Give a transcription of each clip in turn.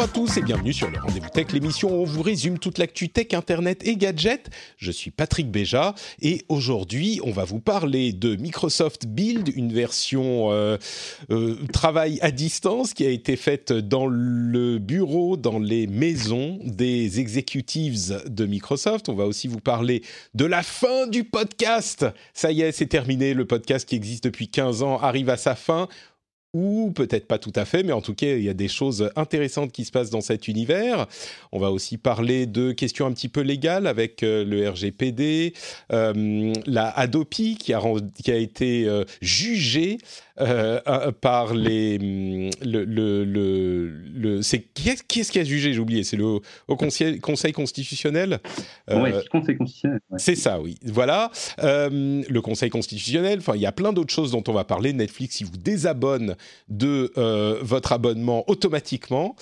Bonjour à tous et bienvenue sur le Rendez-vous Tech, l'émission où on vous résume toute l'actu tech, internet et gadgets. Je suis Patrick Béja et aujourd'hui on va vous parler de Microsoft Build, une version euh, euh, travail à distance qui a été faite dans le bureau, dans les maisons des executives de Microsoft. On va aussi vous parler de la fin du podcast. Ça y est, c'est terminé, le podcast qui existe depuis 15 ans arrive à sa fin ou peut-être pas tout à fait, mais en tout cas, il y a des choses intéressantes qui se passent dans cet univers. On va aussi parler de questions un petit peu légales avec euh, le RGPD, euh, la Adopi qui a, été euh, jugée euh, par les hum, le le le, le- c'est qui est-ce qui a jugé? J'ai oublié c'est le au conseil, conseil constitutionnel? Euh, c'est conseil constitutionnel. ouais. c'est ça, oui. Voilà. Euh, le Conseil constitutionnel, enfin, il y a plein d'autres choses dont on va parler. Netflix, il vous désabonne de euh, votre abonnement automatiquement.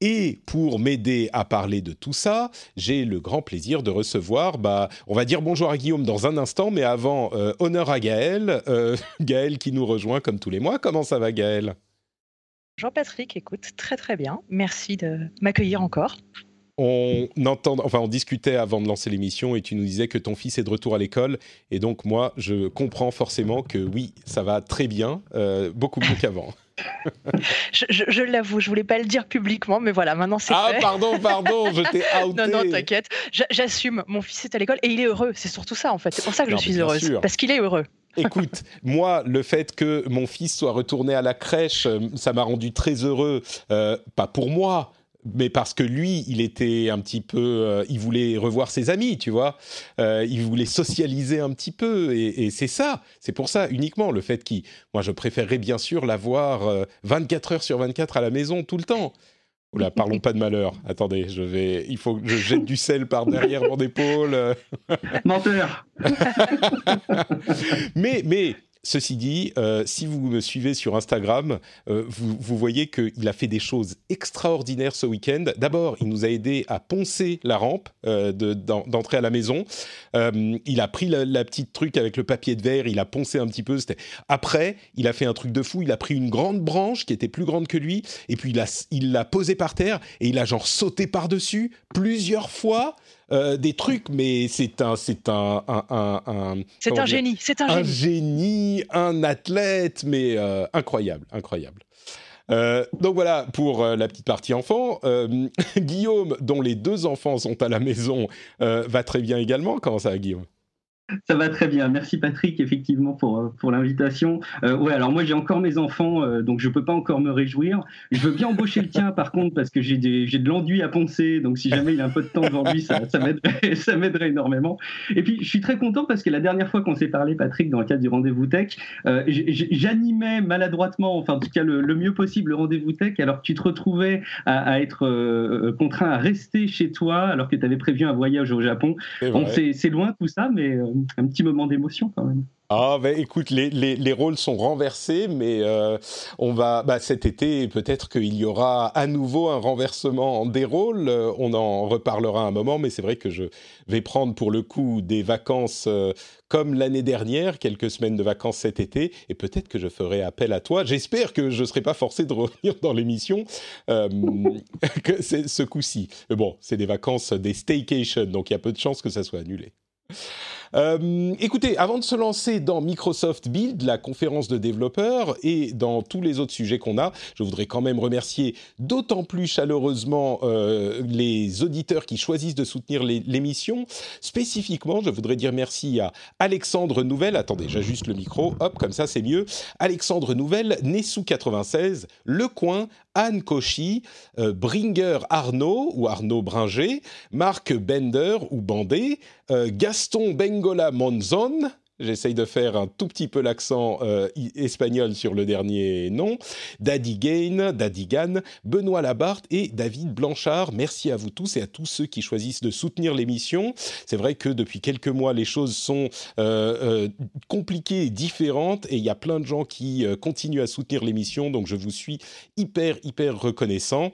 Et pour m'aider à parler de tout ça, j'ai le grand plaisir de recevoir, bah, on va dire bonjour à Guillaume dans un instant, mais avant, euh, honneur à Gaël. Euh, Gaël qui nous rejoint comme tous les mois. Comment ça va, Gaël? Jean-Patrick, écoute, très très bien. Merci de m'accueillir encore. on entend, enfin, on discutait avant de lancer l'émission et tu nous disais que ton fils est de retour à l'école. Et donc, moi, je comprends forcément que oui, ça va très bien, euh, beaucoup mieux qu'avant. Je, je- je l'avoue, je voulais pas le dire publiquement, mais voilà, maintenant c'est Ah, fait. pardon, pardon, je t'ai outé. Non, non, t'inquiète. J'a- J'assume. Mon fils est à l'école et il est heureux. C'est surtout ça, en fait. C'est pour ça que Non, je suis heureuse. sûr. Parce qu'il est heureux. Écoute, moi, le fait que mon fils soit retourné à la crèche, euh, ça m'a rendu très heureux. Euh, pas pour moi, mais parce que lui, il était un petit peu, euh, il voulait revoir ses amis, tu vois. Euh, il voulait socialiser un petit peu, et, et c'est ça. C'est pour ça uniquement le fait qu'il, moi, je préférerais bien sûr l'avoir euh, 24 heures sur 24 à la maison tout le temps. Oula, parlons pas de malheur. Attendez, je vais, il faut que je jette du sel par derrière mon épaule. euh. Menteur mais, mais, ceci dit, euh, si vous me suivez sur Instagram, euh, vous, voyez qu'il a fait des choses extraordinaires ce week-end. D'abord, il nous a aidé à poncer la rampe euh, de- d'en- d'entrée à la maison. Il a pris la, petite truc avec le papier de verre, il a poncé un petit peu. Après, il a fait un truc de fou. Il a pris une grande branche qui était plus grande que lui, et puis il l'a il l'a posée par terre, et il a genre sauté par-dessus plusieurs fois. Euh, des trucs, mais c'est un, c'est un, un, un- un- C'est un génie. C'est un, un génie. génie, un athlète, mais euh, incroyable, incroyable. Euh, donc voilà pour euh, la petite partie enfant. Euh, Guillaume, dont les deux enfants sont à la maison, va très bien également. Comment ça Guillaume? Ça va très bien. Merci Patrick, effectivement, pour, euh, pour l'invitation. Euh, ouais, alors moi j'ai encore mes enfants, euh, donc je peux pas encore me réjouir. Je veux bien embaucher le tien, par contre, parce que j'ai de l'enduit à poncer, donc si jamais il a un peu de temps devant lui, ça, ça m'aiderait énormément. Et puis je suis très content parce que la dernière fois qu'on s'est parlé, Patrick, dans le cadre du rendez-vous tech, euh, j'animais maladroitement, enfin en tout cas le, le mieux possible, le rendez-vous tech, alors que tu te retrouvais à, à être contraint à rester chez toi alors que tu avais prévu un voyage au Japon. Bon, c'est loin tout ça, mais un petit moment d'émotion quand même. Ah, ben écoute, les, les, les rôles sont renversés, mais euh, on va, bah, cet été, peut-être qu'il y aura à nouveau un renversement des rôles. Euh, on en reparlera un moment, mais c'est vrai que je vais prendre pour le coup des vacances euh, comme l'année dernière, quelques semaines de vacances cet été, et peut-être que je ferai appel à toi. J'espère que je ne serai pas forcé de revenir dans l'émission ce coup-ci. Mais bon, c'est des vacances, des staycations, donc il y a peu de chances que ça soit annulé. Euh, écoutez, avant de se lancer dans Microsoft Build, la conférence de développeurs, et dans tous les autres sujets qu'on a, je voudrais quand même remercier d'autant plus chaleureusement euh, les auditeurs qui choisissent de soutenir l'émission. Spécifiquement, je voudrais dire merci à Alexandre Nouvelle. Attendez, j'ajuste le micro. Hop, comme ça, c'est mieux. Alexandre Nouvelle, Nessou96, Le Coin, Anne Cauchy, euh, Bringer Arnaud ou Arnaud Bringer, Marc Bender ou Bandé, Gaston Beng Bengola Monzon, J'essaye de faire un tout petit peu l'accent euh, espagnol sur le dernier nom. Daddy Gain, Daddy Gann, Benoît Labarthe et David Blanchard. Merci à vous tous et à tous ceux qui choisissent de soutenir l'émission. C'est vrai que depuis quelques mois, les choses sont euh, euh, compliquées et différentes et il y a plein de gens qui continuent à soutenir l'émission. Donc je vous suis hyper, hyper reconnaissant.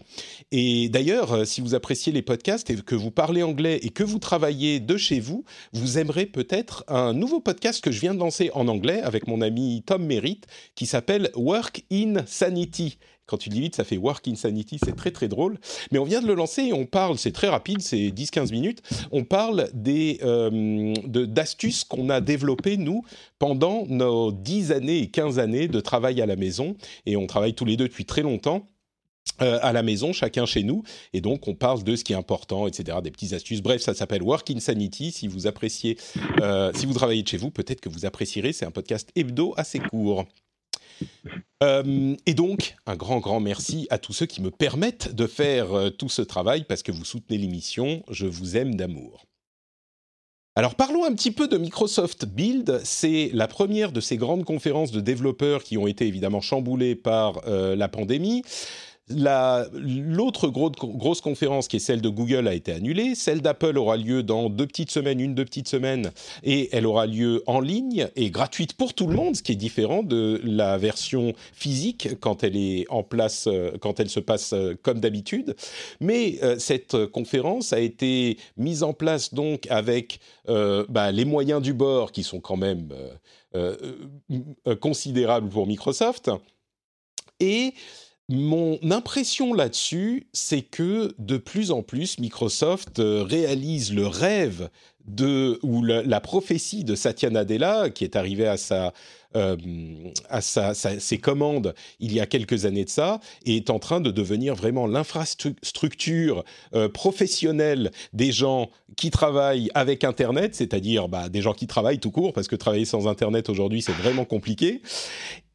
Et d'ailleurs, si vous appréciez les podcasts et que vous parlez anglais et que vous travaillez de chez vous, vous aimerez peut-être un nouveau podcast que je viens de lancer en anglais avec mon ami Tom Merritt qui s'appelle Work in Sanity. Quand tu dis vite, ça fait Work in Sanity, c'est très très drôle. Mais on vient de le lancer et on parle, c'est très rapide, c'est 10-15 minutes, on parle des, euh, d'astuces qu'on a développées, nous, pendant nos 10 années et 15 années de travail à la maison. Et on travaille tous les deux depuis très longtemps. Euh, à la maison, chacun chez nous, et donc on parle de ce qui est important, etc., des petites astuces. Bref, ça s'appelle Work Insanity. Si vous appréciez, euh, si vous travaillez de chez vous, peut-être que vous apprécierez. C'est un podcast hebdo assez court. Euh, et donc, un grand, grand merci à tous ceux qui me permettent de faire tout ce travail parce que vous soutenez l'émission. Je vous aime d'amour. Alors parlons un petit peu de Microsoft Build. C'est la première de ces grandes conférences de développeurs qui ont été évidemment chamboulées par la pandémie. L'autre grosse conférence qui est celle de Google a été annulée. Celle d'Apple aura lieu dans deux petites semaines, une deux petites semaines, et elle aura lieu en ligne et gratuite pour tout le monde, ce qui est différent de la version physique quand elle est en place, euh, quand elle se passe euh, comme d'habitude. Mais euh, cette conférence a été mise en place donc avec bah, les moyens du bord qui sont quand même considérables pour Microsoft. Et mon impression là-dessus, c'est que de plus en plus, Microsoft euh, réalise le rêve de ou la, prophétie de Satya Nadella, qui est arrivé à sa euh, à ses commandes il y a quelques années de ça, et est en train de devenir vraiment l'infrastructure euh, professionnelle des gens qui travaillent avec Internet, c'est-à-dire bah, des gens qui travaillent tout court, parce que travailler sans Internet aujourd'hui c'est vraiment compliqué,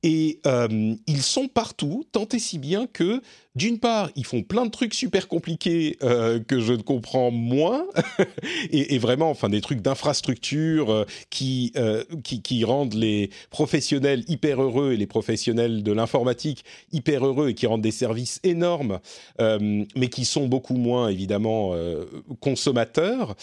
et euh, ils sont partout, tant et si bien que, d'une part, ils font plein de trucs super compliqués euh, que je ne comprends moins, et, vraiment, enfin, des trucs d'infrastructure euh, qui, qui, qui, rendent les professionnels hyper heureux et les professionnels de l'informatique hyper heureux et qui rendent des services énormes, mais qui sont beaucoup moins, évidemment, consommateurs.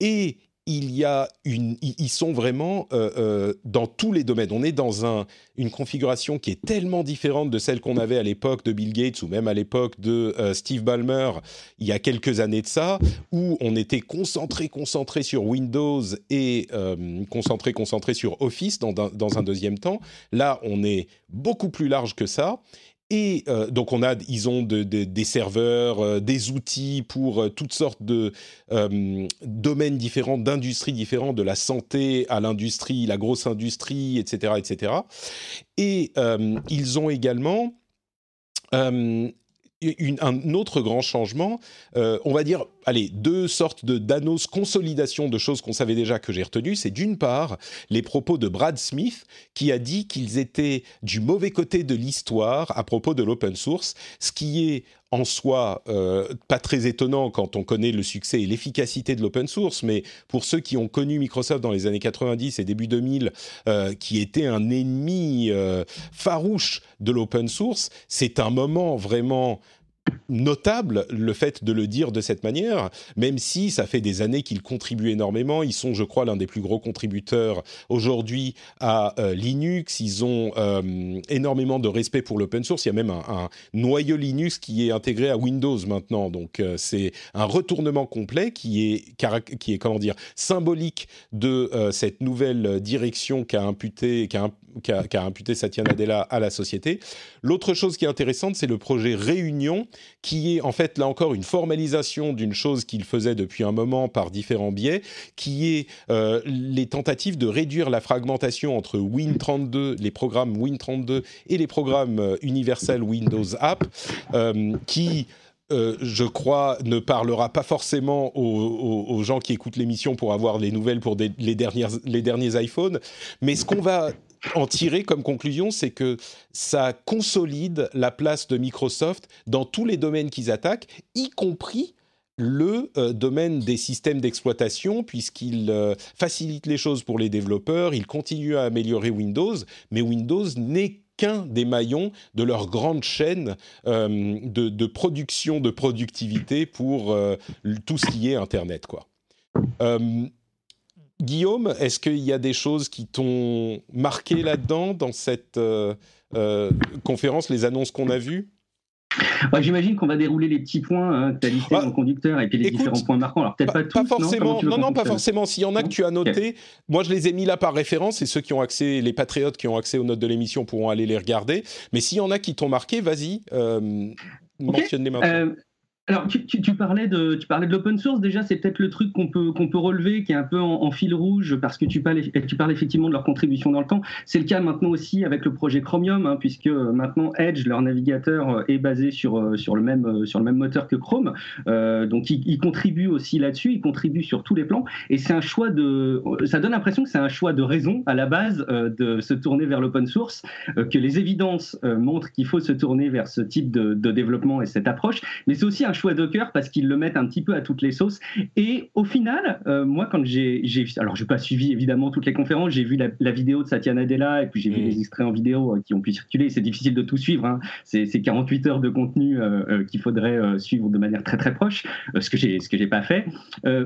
Et il y a une, ils sont vraiment euh, euh, dans tous les domaines. On est dans un, une configuration qui est tellement différente de celle qu'on avait à l'époque de Bill Gates ou même à l'époque de euh, Steve Ballmer il y a quelques années de ça, où on était concentré, concentré sur Windows et concentré, concentré sur Office dans, dans un deuxième temps. Là, on est beaucoup plus large que ça. Et euh, donc ils ont des serveurs, euh, des outils pour euh, toutes sortes de domaines différents, d'industries différentes, de la santé à l'industrie, la grosse industrie, etc., etc. Et ils ont également un autre grand changement, euh, on va dire, allez, deux sortes de d'annonces, consolidation de choses qu'on savait déjà que j'ai retenues. C'est d'une part les propos de Brad Smith qui a dit qu'ils étaient du mauvais côté de l'histoire à propos de l'open source, ce qui est en soi euh, pas très étonnant quand on connaît le succès et l'efficacité de l'open source, mais pour ceux qui ont connu Microsoft dans les années 90 et début 2000, euh, qui était un ennemi euh, farouche de l'open source, c'est un moment vraiment notable le fait de le dire de cette manière, même si ça fait des années qu'ils contribuent énormément. Ils sont, je crois, l'un des plus gros contributeurs aujourd'hui à euh, Linux. Ils ont euh, énormément de respect pour l'open source. Il y a même un, noyau Linux qui est intégré à Windows maintenant. Donc euh, c'est un retournement complet qui est, qui est comment dire, symbolique de cette nouvelle direction qu'a imputé, qu'a imputé Satya Nadella à la société. L'autre chose qui est intéressante, c'est le projet Réunion, qui est en fait là encore une formalisation d'une chose qu'il faisait depuis un moment par différents biais, qui est euh, les tentatives de réduire la fragmentation entre Win32, les programmes Win32 et les programmes euh, universels Windows App, euh, qui je crois, ne parlera pas forcément aux, gens qui écoutent l'émission pour avoir les nouvelles pour les, dernières, les derniers iPhones. Mais ce qu'on va en tirer comme conclusion, c'est que ça consolide la place de Microsoft dans tous les domaines qu'ils attaquent, y compris le domaine des systèmes d'exploitation, puisqu'il facilite les choses pour les développeurs, il continue à améliorer Windows, mais Windows n'est qu'un des maillons de leur grande chaîne de, production, de productivité pour tout ce qui est Internet. Quoi. Guillaume, est-ce qu'il y a des choses qui t'ont marqué là-dedans, dans cette euh, euh, conférence, les annonces qu'on a vues? J'imagine qu'on va dérouler les petits points hein, que tu as listés dans le conducteur et puis les différents points marquants. Alors peut-être pas, tous, forcément. Non, non, pas forcément. S'il y en a que tu as noté, moi je les ai mis là par référence et ceux qui ont accès, les patriotes qui ont accès aux notes de l'émission pourront aller les regarder. Mais s'il y en a qui t'ont marqué, vas-y, euh, mentionne-les maintenant. Alors, tu, parlais de, tu parlais de l'open source. Déjà, c'est peut-être le truc qu'on peut, qu'on peut relever, qui est un peu en, fil rouge, parce que tu parles, tu parles effectivement de leur contribution dans le temps. C'est le cas maintenant aussi avec le projet Chromium, hein, puisque maintenant Edge, leur navigateur, euh, est basé sur, euh, sur, le, même, euh, sur le même moteur que Chrome. donc, il, il, contribue aussi là-dessus, il contribue sur tous les plans. Et c'est un choix de. Ça donne l'impression que c'est un choix de raison à la base de se tourner vers l'open source, que les évidences montrent qu'il faut se tourner vers ce type de, de développement et cette approche. Mais c'est aussi un choix de cœur parce qu'ils le mettent un petit peu à toutes les sauces. Et au final, euh, moi, quand j'ai, alors je n'ai pas suivi évidemment toutes les conférences, j'ai vu la, vidéo de Satya Nadella et puis j'ai vu mm. les extraits en vidéo euh, qui ont pu circuler. C'est difficile de tout suivre. Hein. C'est, 48 heures de contenu euh, qu'il faudrait suivre de manière très très proche, ce que que j'ai pas fait.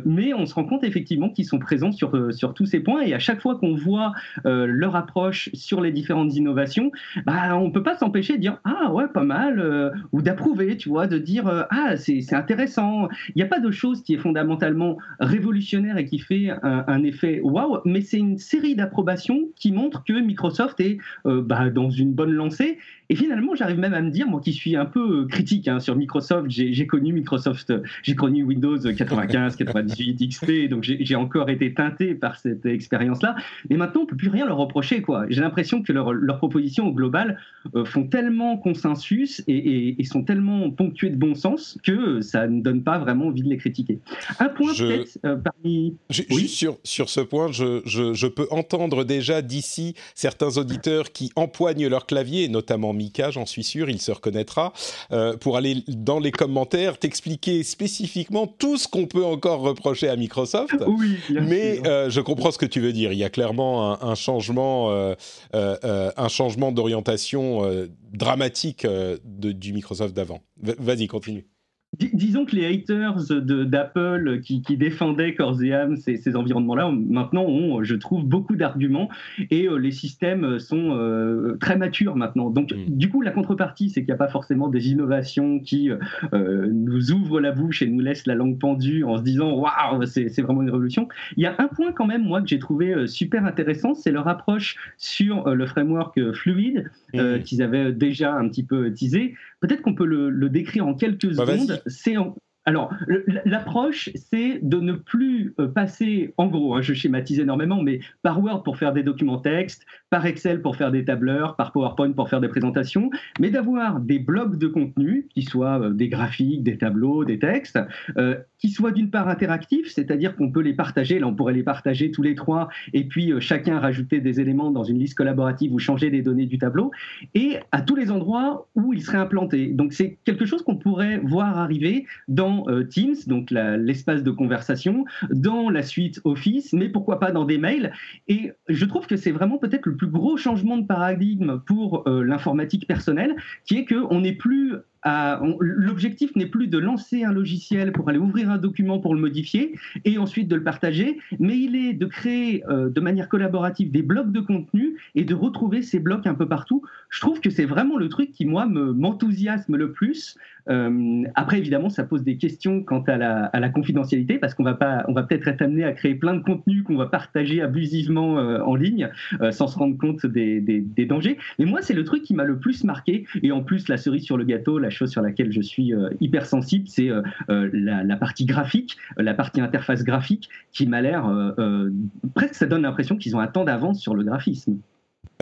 mais on se rend compte effectivement qu'ils sont présents sur sur tous ces points et à chaque fois qu'on voit leur approche sur les différentes innovations, bah on peut pas s'empêcher de dire ah ouais pas mal ou d'approuver, tu vois, de dire ah c'est, intéressant. Il n'y a pas de chose qui est fondamentalement révolutionnaire et qui fait un, effet waouh, mais c'est une série d'approbations qui montrent que Microsoft est euh, bah, dans une bonne lancée et finalement, j'arrive même à me dire, moi qui suis un peu euh, critique hein, sur Microsoft, j'ai connu Microsoft, j'ai connu Windows 95, 98, XP, donc j'ai encore été teinté par cette expérience-là. Mais maintenant, on peut plus rien leur reprocher. quoi. J'ai l'impression que leurs leur propositions au global euh, font tellement consensus et, sont tellement ponctuées de bon sens que ça ne donne pas vraiment envie de les critiquer. Un point peut-être euh, parmi... oui sur, sur ce point, je, je, je peux entendre déjà d'ici certains auditeurs qui empoignent leur clavier, notamment Mika, j'en suis sûr, il se reconnaîtra, euh, pour aller dans les commentaires, t'expliquer spécifiquement tout ce qu'on peut encore reprocher à Microsoft. Oui, mais euh, je comprends ce que tu veux dire. Il y a clairement un, changement, euh, un changement d'orientation dramatique de, du Microsoft d'avant. Vas-y, continue disons que les haters d'Apple qui, défendaient corps et âme ces, environnements-là, maintenant ont, je trouve, beaucoup d'arguments et euh, les systèmes sont euh, très matures maintenant. Donc, mm. du coup, la contrepartie, c'est qu'il n'y a pas forcément des innovations qui euh, nous ouvrent la bouche et nous laissent la langue pendue en se disant waouh, c'est vraiment une révolution. Il y a un point quand même, moi, que j'ai trouvé super intéressant, c'est leur approche sur le framework Fluid mm. qu'ils avaient déjà un petit peu teasé. Peut-être qu'on peut le, décrire en quelques bah, secondes. C'est alors, l'approche, c'est de ne plus euh, passer, en gros, hein, je schématise énormément, mais par Word pour faire des documents textes, par Excel pour faire des tableurs, par PowerPoint pour faire des présentations, mais d'avoir des blocs de contenu, qui soient euh, des graphiques, des tableaux, des textes, euh, qui soient d'une part interactifs, c'est-à-dire qu'on peut les partager, là on pourrait les partager tous les trois, et puis chacun rajouter des éléments dans une liste collaborative ou changer les données du tableau, et à tous les endroits où ils seraient implantés. Donc c'est quelque chose qu'on pourrait voir arriver dans euh, Teams, donc l'espace de conversation, dans la suite Office, mais pourquoi pas dans des mails. Et je trouve que c'est vraiment peut-être le plus gros changement de paradigme pour euh, l'informatique personnelle, qui est qu'on n'est plus L'objectif n'est plus de lancer un logiciel pour aller ouvrir un document pour le modifier et ensuite de le partager, mais il est de créer euh, de manière collaborative des blocs de contenu et de retrouver ces blocs un peu partout. Je trouve que c'est vraiment le truc qui, moi, m'enthousiasme le plus. Euh, après, évidemment, ça pose des questions quant à la, confidentialité, parce qu'on va peut-être être amené à créer plein de contenus qu'on va partager abusivement euh, en ligne, sans se rendre compte des, dangers. Mais moi, c'est le truc qui m'a le plus marqué. Et en plus, la cerise sur le gâteau, la chose sur laquelle je suis euh, hyper sensible, c'est euh, euh, la, partie graphique, la partie interface graphique, qui m'a l'air presque, ça donne l'impression qu'ils ont un temps d'avance sur le graphisme.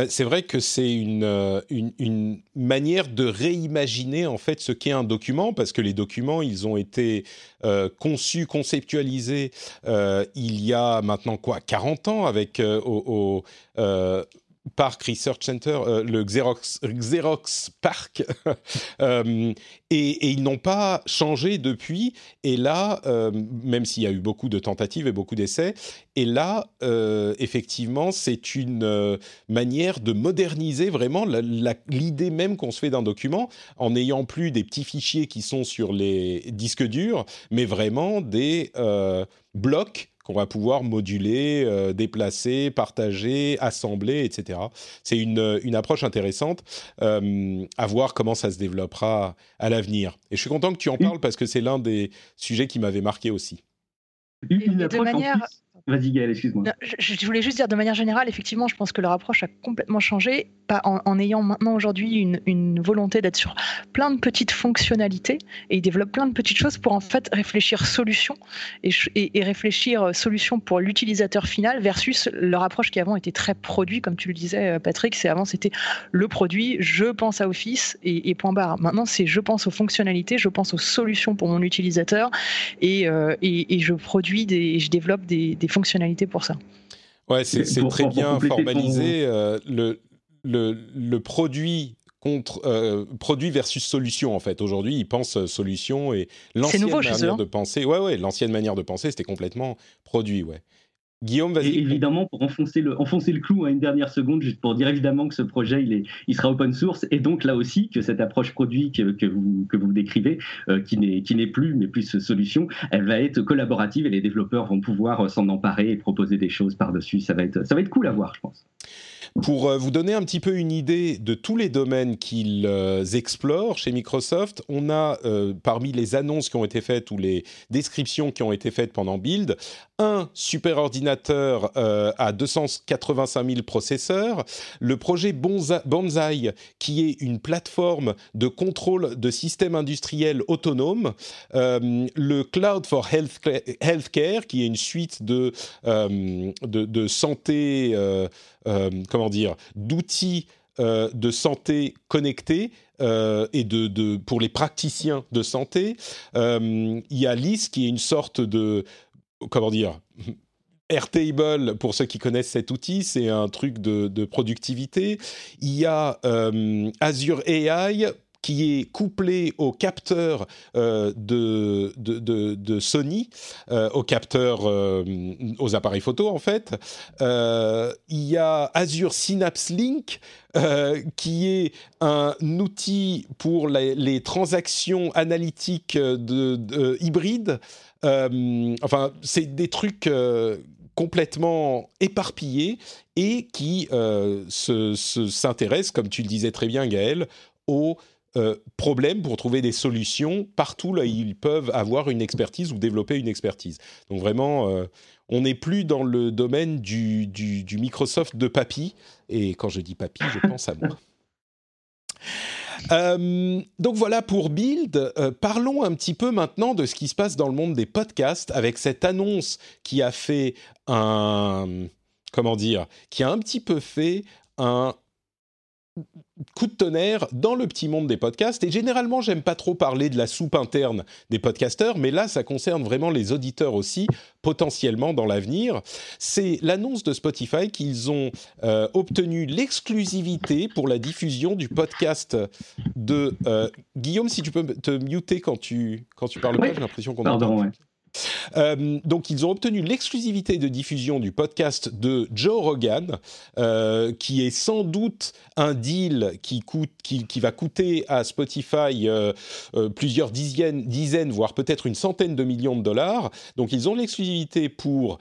C'est vrai que c'est une, une, manière de réimaginer en fait ce qu'est un document, parce que les documents, ils ont été conçus, conceptualisés il y a maintenant quoi 40 ans avec au, Park Research Center, le Xerox, Xerox Park, et, et, ils n'ont pas changé depuis. Et là, même s'il y a eu beaucoup de tentatives et beaucoup d'essais, et là, effectivement, c'est une manière de moderniser vraiment l'idée même qu'on se fait d'un document en n'ayant plus des petits fichiers qui sont sur les disques durs, mais vraiment des blocs qu'on va pouvoir moduler, euh, déplacer, partager, assembler, etc. C'est une, une, approche intéressante euh, à voir comment ça se développera à l'avenir. Et je suis content que tu en parles parce que c'est l'un des sujets qui m'avait marqué aussi. Une, approche manière... Vas-y Gaël, excuse-moi. Je, voulais juste dire de manière générale, effectivement, je pense que leur approche a complètement changé, en, ayant maintenant aujourd'hui une, volonté d'être sur plein de petites fonctionnalités, et ils développent plein de petites choses pour en fait réfléchir solution et, réfléchir euh, solution pour l'utilisateur final versus leur approche qui avant était très produit, comme tu le disais euh, Patrick, c'est avant c'était le produit, je pense à Office et, point barre. Maintenant c'est je pense aux fonctionnalités, je pense aux solutions pour mon utilisateur et, euh, je produis des, je développe des, des fonctionnalités pour ça. Ouais, c'est très bien formalisé. Euh, le, le, le, produit contre euh, produit versus solution en fait. Aujourd'hui, ils pensent solution et l'ancienne manière de penser. Ouais, ouais, l'ancienne manière de penser, c'était complètement produit, ouais. Guillaume, vas-y. Évidemment, pour enfoncer le, enfoncer le clou à une dernière seconde, juste pour dire évidemment que ce projet, il, est, il sera open source, et donc là aussi, que cette approche produit que, vous, que vous décrivez, euh, qui n'est plus, mais plus solution, elle va être collaborative et les développeurs vont pouvoir s'en emparer et proposer des choses par-dessus. Ça, ça va être cool à voir, je pense. Pour euh, vous donner un petit peu une idée de tous les domaines qu'ils euh, explorent chez Microsoft, on a euh, parmi les annonces qui ont été faites ou les descriptions qui ont été faites pendant Build, un super ordinateur à 285 000 processeurs, le projet Bonsai qui est une plateforme de contrôle de systèmes industriels autonomes, le Cloud for Healthcare qui est une suite de, de, santé comment dire, d'outils euh, de santé connectés euh, et de, pour les praticiens de santé. il y a LIS qui est une sorte de comment dire Airtable, pour ceux qui connaissent cet outil, c'est un truc de, productivité. Il y a Azure AI qui est couplé au capteur euh, de, de, Sony, euh, au capteur euh, aux appareils photo en fait. il y a Azure Synapse Link. qui est un outil pour les, transactions analytiques de, hybrides. enfin, c'est des trucs complètement éparpillés et qui s'intéressent, comme tu le disais très bien Gaël, aux euh, problème pour trouver des solutions partout là ils peuvent avoir une expertise ou développer une expertise. Donc vraiment, euh, on n'est plus dans le domaine du, du, Microsoft de papy. Et quand je dis papy, je pense à moi. Euh, donc voilà pour Build. parlons un petit peu maintenant de ce qui se passe dans le monde des podcasts avec cette annonce qui a fait un comment dire, qui a un petit peu fait un coup de tonnerre dans le petit monde des podcasts. Et généralement, j'aime pas trop parler de la soupe interne des podcasteurs, mais là, ça concerne vraiment les auditeurs aussi, potentiellement dans l'avenir. C'est l'annonce de Spotify qu'ils ont euh, obtenu l'exclusivité pour la diffusion du podcast de euh, Guillaume. Si tu peux te muter quand tu quand tu parles pas, j'ai l'impression qu'on entend. Euh, donc, ils ont obtenu l'exclusivité de diffusion du podcast de Joe Rogan, euh, qui est sans doute un deal qui, va coûter à Spotify euh, plusieurs dizaines, dizaines voire peut-être une centaine de millions de dollars. Donc, ils ont l'exclusivité pour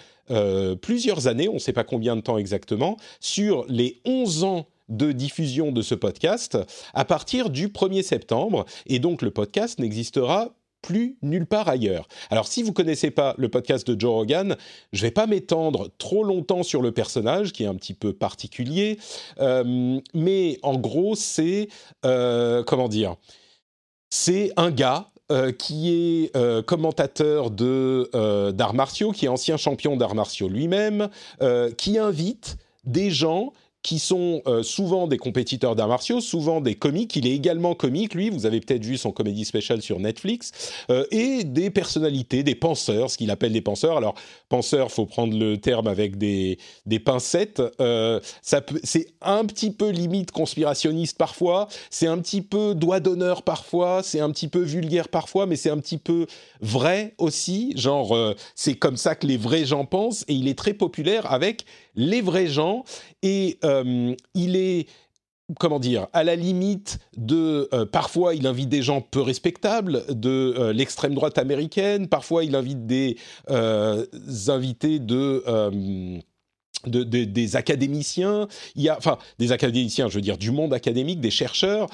plusieurs années, on ne sait pas combien de temps exactement, sur les 11 ans de diffusion de ce podcast à partir du 1er septembre. Et donc le podcast n'existera plus nulle part ailleurs. Alors si vous connaissez pas le podcast de Joe Rogan, je vais pas m'étendre trop longtemps sur le personnage qui est un petit peu particulier, euh, mais en gros c'est euh, comment dire, c'est un gars euh, qui est commentateur de d'arts martiaux, qui est ancien champion d'arts martiaux lui-même, qui invite des gens qui sont euh, souvent des compétiteurs d'arts martiaux, souvent des comiques. Il est également comique, lui. Vous avez peut-être vu son comédie spéciale sur Netflix. Euh, et des personnalités, des penseurs, ce qu'il appelle des penseurs. Alors, penseurs, faut prendre le terme avec des, des pincettes. Euh, c'est un petit peu limite conspirationniste parfois. C'est un petit peu doigt d'honneur parfois. C'est un petit peu vulgaire parfois, mais c'est un petit peu vrai aussi. Genre, euh, c'est comme ça que les vrais gens pensent. Et il est très populaire avec les vrais gens. Et euh, il est comment dire, à la limite de, euh, parfois il invite des gens peu respectables de euh, l'extrême droite américaine, parfois il invite des invités de, de, des académiciens, il y a, enfin des académiciens, je veux dire du monde académique, des chercheurs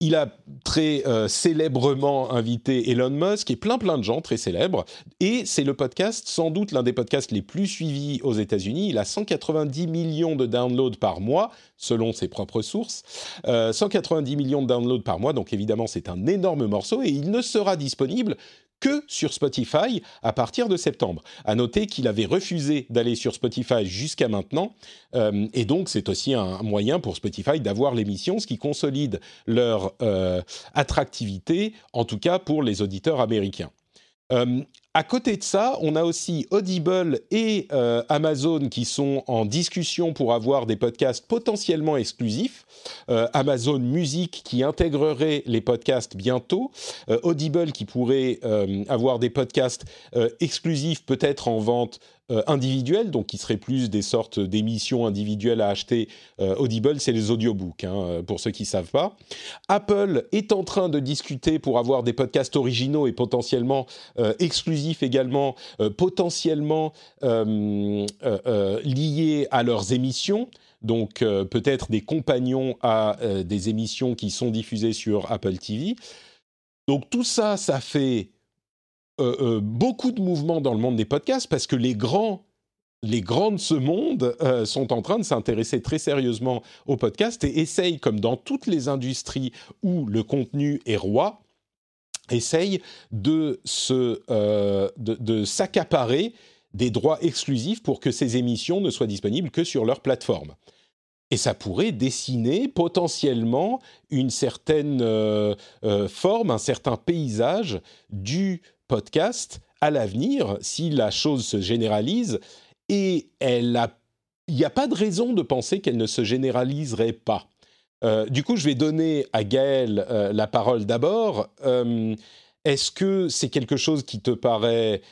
il a très euh, célèbrement invité Elon Musk et plein plein de gens très célèbres. Et c'est le podcast, sans doute l'un des podcasts les plus suivis aux États-Unis. Il a 190 millions de downloads par mois, selon ses propres sources. 190 euh, millions de downloads par mois, donc évidemment c'est un énorme morceau et il ne sera disponible que sur Spotify à partir de septembre. À noter qu'il avait refusé d'aller sur Spotify jusqu'à maintenant, euh, et donc c'est aussi un moyen pour Spotify d'avoir l'émission, ce qui consolide leur euh, attractivité, en tout cas pour les auditeurs américains. Euh, à côté de ça, on a aussi Audible et euh, Amazon qui sont en discussion pour avoir des podcasts potentiellement exclusifs. Euh, Amazon Music qui intégrerait les podcasts bientôt. Audible qui pourrait avoir des podcasts exclusifs peut-être en vente euh, individuels, donc qui seraient plus des sortes d'émissions individuelles à acheter. Euh, Audible, c'est les audiobooks, hein, euh, pour ceux qui ne savent pas. Apple est en train de discuter pour avoir des podcasts originaux et potentiellement exclusifs également, potentiellement liés à leurs émissions donc peut-être des compagnons à des émissions qui sont diffusées sur Apple TV. Donc tout ça, ça fait euh, euh, beaucoup de mouvements dans le monde des podcasts parce que les grands les grands de ce monde euh, sont en train de s'intéresser très sérieusement aux podcasts et essayent, comme dans toutes les industries où le contenu est roi, essayent de, se, de, s'accaparer des droits exclusifs pour que ces émissions ne soient disponibles que sur leur plateforme. Et ça pourrait dessiner potentiellement une certaine forme, un certain paysage du podcast à l'avenir, si la chose se généralise, et elle a, il n'y a pas de raison de penser qu'elle ne se généraliserait pas. Euh, du coup, je vais donner à Gaël euh, la parole d'abord. Euh, est-ce que c'est quelque chose qui te paraît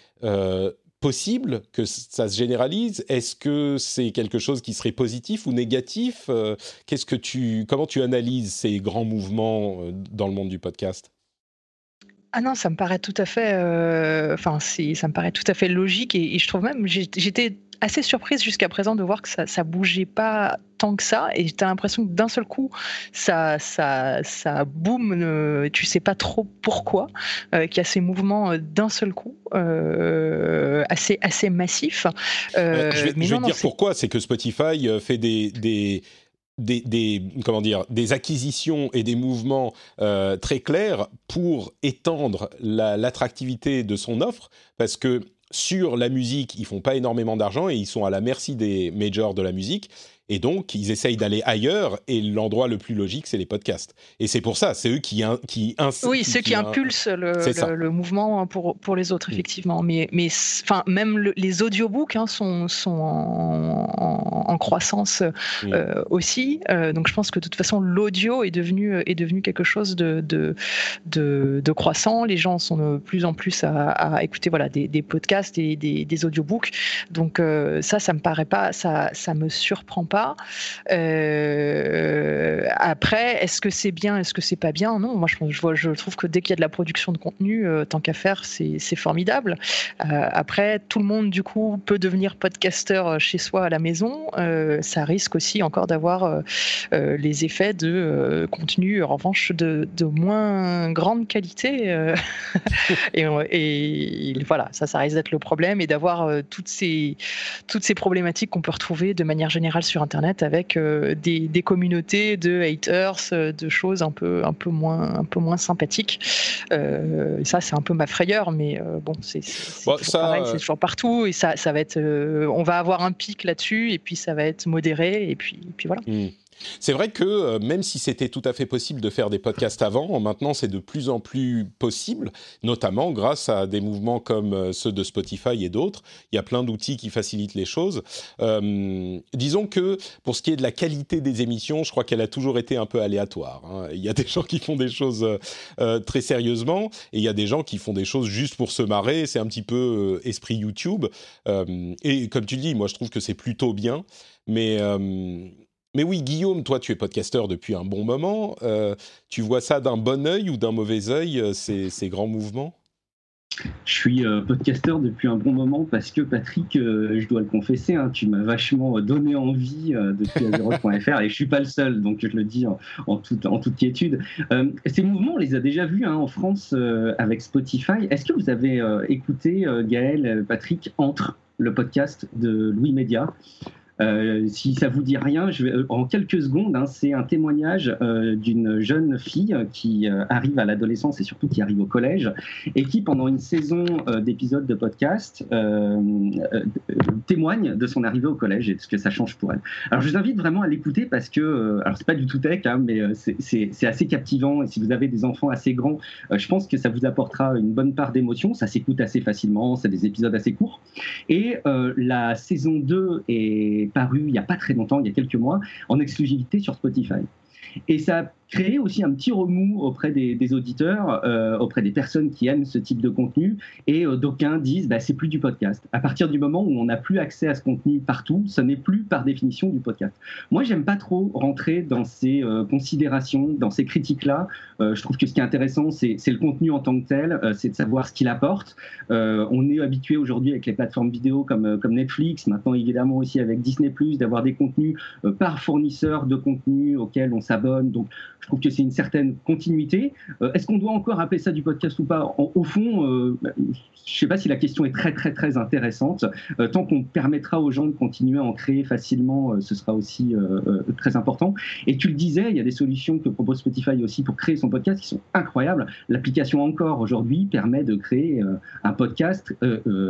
possible que ça se généralise? Est-ce que c'est quelque chose qui serait positif ou négatif? Qu'est-ce que tu, comment tu analyses ces grands mouvements dans le monde du podcast? Ah non, ça me paraît tout à fait, euh, enfin, ça me paraît tout à fait logique et, je trouve même, j'étais assez surprise jusqu'à présent de voir que ça, ça bougeait pas tant que ça et j'ai l'impression que d'un seul coup, ça, ça, ça boum, euh, tu sais pas trop pourquoi, euh, qu'il y a ces mouvements d'un seul coup, assez, assez massifs. je vais, mais je vais dire pourquoi, c'est que Spotify fait des, des des, comment dire, des acquisitions et des mouvements euh, très clairs pour étendre l'attractivité de son offre, parce que sur la musique, ils font pas énormément d'argent et ils sont à la merci des majors de la musique. Et donc, ils essayent d'aller ailleurs, et l'endroit le plus logique, c'est les podcasts. Et c'est pour ça, c'est eux qui, qui Oui, ceux qui, impulsent le, mouvement pour, pour les autres, mm. effectivement. Mais, mais enfin, même les audiobooks hein, sont, sont en, croissance mm. euh, aussi. Euh, donc, je pense que de toute façon, l'audio est devenu, est devenu quelque chose de, de, de, croissant. Les gens sont de plus en plus à, écouter voilà, des, des, podcasts et des, des audiobooks. Donc, euh, ça, ça me paraît pas, ça, ça me surprend pas euh, après, est-ce que c'est bien, est-ce que c'est pas bien? Non, moi je, vois, je trouve que dès qu'il y a de la production de contenu, euh, tant qu'à faire, c'est formidable. Euh, après, tout le monde du coup peut devenir podcasteur chez soi à la maison. ça risque aussi encore d'avoir les effets de contenu, en revanche, de, de moins grande qualité. et, et, voilà, ça, ça risque d'être le problème et d'avoir toutes ces toutes ces problématiques qu'on peut retrouver de manière générale sur Internet avec euh, des, des, communautés de haters, euh, de choses un peu, un peu, moins, un peu moins sympathiques. Euh, ça, c'est un peu ma frayeur, mais bon, c'est toujours pareil, c'est toujours partout. Et ça, ça va être, on va avoir un pic là-dessus, et puis ça va être modéré et puis, puis voilà. Mmh. C'est vrai que euh, même si c'était tout à fait possible de faire des podcasts avant, maintenant c'est de plus en plus possible, notamment grâce à des mouvements comme euh, ceux de Spotify et d'autres. Il y a plein d'outils qui facilitent les choses. Euh, disons que pour ce qui est de la qualité des émissions, je crois qu'elle a toujours été un peu aléatoire. Hein. Il y a des gens qui font des choses très sérieusement et il y a des gens qui font des choses juste pour se marrer. C'est un petit peu esprit YouTube. et comme tu le dis, moi je trouve que c'est plutôt bien. Mais mais oui, Guillaume, toi, tu es podcasteur depuis un bon moment. Euh, tu vois ça d'un bon œil ou d'un mauvais œil, euh, ces, ces, grands mouvements? Je suis euh, podcasteur depuis un bon moment parce que Patrick, je dois le confesser, hein, tu m'as vachement donné envie depuis Azero.fr et je suis pas le seul, donc je le dis en, toute, en toute quiétude. ces mouvements, on les a déjà vus hein, en France avec Spotify. Est-ce que vous avez écouté Gaël, Patrick, entre le podcast de Louis Média? Euh, si ça vous dit rien, euh, en quelques secondes, hein, c'est un témoignage euh, d'une jeune fille qui arrive à l'adolescence et surtout qui arrive au collège et qui, pendant une saison d'épisodes de podcast, témoigne de son arrivée au collège et de ce que ça change pour elle. Alors, je vous invite vraiment à l'écouter parce que, alors c'est pas du tout tech, hein, mais c'est assez captivant et si vous avez des enfants assez grands, je pense que ça vous apportera une bonne part d'émotion. Ça s'écoute assez facilement, c'est des épisodes assez courts. Et la saison 2 est paru il n'y a pas très longtemps, il y a quelques mois, en exclusivité sur Spotify. Et ça créer aussi un petit remous auprès des, auditeurs, euh, auprès des personnes qui aiment ce type de contenu. Et euh, d'aucuns disent, bah, c'est plus du podcast. À partir du moment où on n'a plus accès à ce contenu partout, ce n'est plus par définition du podcast. Moi, j'aime pas trop rentrer dans ces euh, considérations, dans ces critiques-là. je trouve que ce qui est intéressant, c'est le contenu en tant que tel, c'est de savoir ce qu'il apporte. on est habitué aujourd'hui avec les plateformes vidéo comme, Netflix, maintenant évidemment aussi avec Disney +, d'avoir des contenus par fournisseur de contenu auxquels on s'abonne. Donc, je trouve que c'est une certaine continuité. Euh, est-ce qu'on doit encore appeler ça du podcast ou pas Au fond, euh, je ne sais pas si la question est très très très intéressante. Euh, tant qu'on permettra aux gens de continuer à en créer facilement, ce sera aussi très important. Et tu le disais, il y a des solutions que propose Spotify aussi pour créer son podcast qui sont incroyables. L'application Encore aujourd'hui permet de créer un podcast